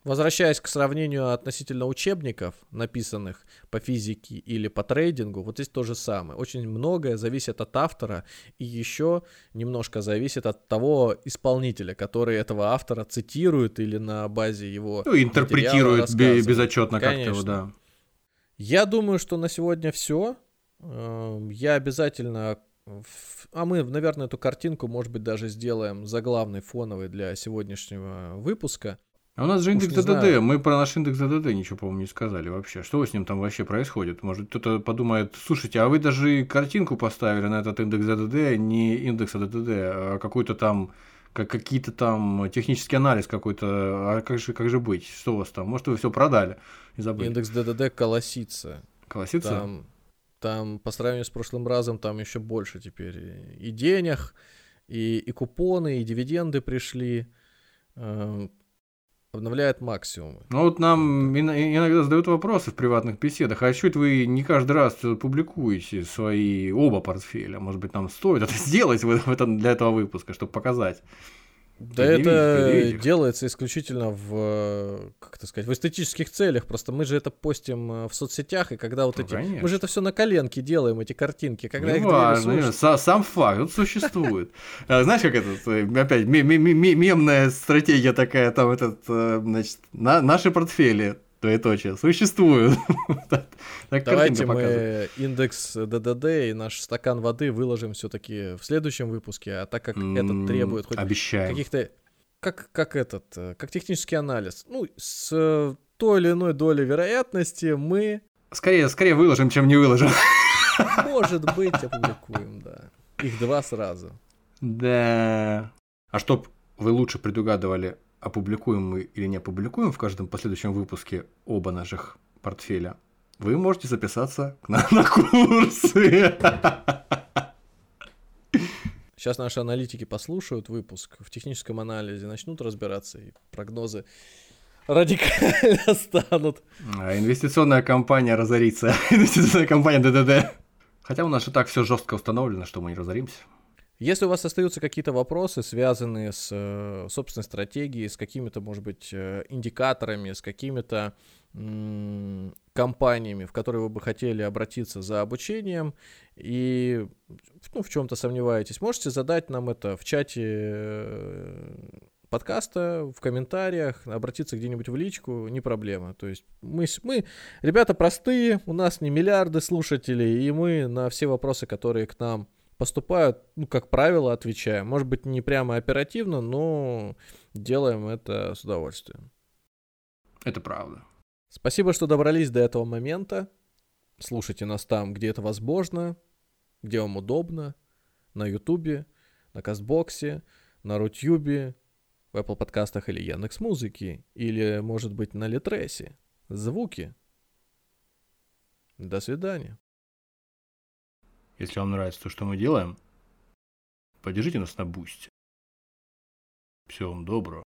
возвращаясь к сравнению относительно учебников, написанных по физике или по трейдингу, вот здесь то же самое. Очень многое зависит от автора и еще немножко зависит от того исполнителя, который этого автора цитирует или на базе его Ну, интерпретирует безотчетно как-то, да. Я думаю, что на сегодня все. Я обязательно... А мы, наверное, эту картинку, может быть, даже сделаем заглавной фоновой для сегодняшнего выпуска. А у нас же индекс ДДД, знаю. мы про наш индекс ДДД ничего, по-моему, не сказали вообще. Что с ним там вообще происходит? Может, кто-то подумает, слушайте, а вы даже картинку поставили на этот индекс ДДД, не индекс ДДД, а какой-то там, как какие-то там технический анализ какой-то, а как же, как же быть? Что у вас там? Может, вы все продали и забыли? Индекс ДДД колосится. Колосится? Там, там по сравнению с прошлым разом, там еще больше теперь и- денег, и, и купоны, и дивиденды пришли. Обновляет максимумы. Ну вот нам иногда задают вопросы в приватных беседах, а что это вы не каждый раз публикуете свои оба портфеля? Может быть, нам стоит это сделать для этого выпуска, чтобы показать? Да это делается исключительно в, как это сказать, в эстетических целях. Просто мы же это постим э, в соцсетях, и когда вот ну, эти... Конечно. Мы же это все на коленке делаем, эти картинки. Когда не их важно, слушать... сам факт, вот существует. А знаешь, как это, э, опять, мемная стратегия такая, там этот, э, значит, наши портфели Двоеточие. Существуют. Давайте мы индекс ДДД и наш стакан воды выложим все-таки в следующем выпуске, а так как этот требует хоть каких-то как, как этот, э, как технический анализ. Ну, с той или иной долей вероятности мы... Скорее, скорее выложим, чем не выложим. Может быть, опубликуем, да. Их два сразу. Да. А чтоб вы лучше предугадывали опубликуем мы или не опубликуем в каждом последующем выпуске оба наших портфеля, вы можете записаться к нам на курсы. Сейчас наши аналитики послушают выпуск в техническом анализе, начнут разбираться, и прогнозы радикально станут. А инвестиционная компания разорится. Инвестиционная компания ДДД. Хотя у нас и так все жестко установлено, что мы не разоримся. Если у вас остаются какие-то вопросы, связанные с э, собственной стратегией, с какими-то, может быть, э, индикаторами, с какими-то компаниями, в которые вы бы хотели обратиться за обучением, и ну, в чем-то сомневаетесь, можете задать нам это в чате э, подкаста, в комментариях, обратиться где-нибудь в личку, не проблема. То есть мы, мы ребята простые, у нас не миллиарды слушателей, и мы на все вопросы, которые к нам поступают, ну, как правило, отвечаем. Может быть, не прямо оперативно, но делаем это с удовольствием. Это правда. Спасибо, что добрались до этого момента. Слушайте нас там, где это возможно, где вам удобно. На Ютубе, на Кастбоксе, на Рутюбе, в Apple подкастах или Яндекс Музыки, или, может быть, на Литресе. Звуки. До свидания. Если вам нравится то, что мы делаем, поддержите нас на бусте. Всего вам доброго.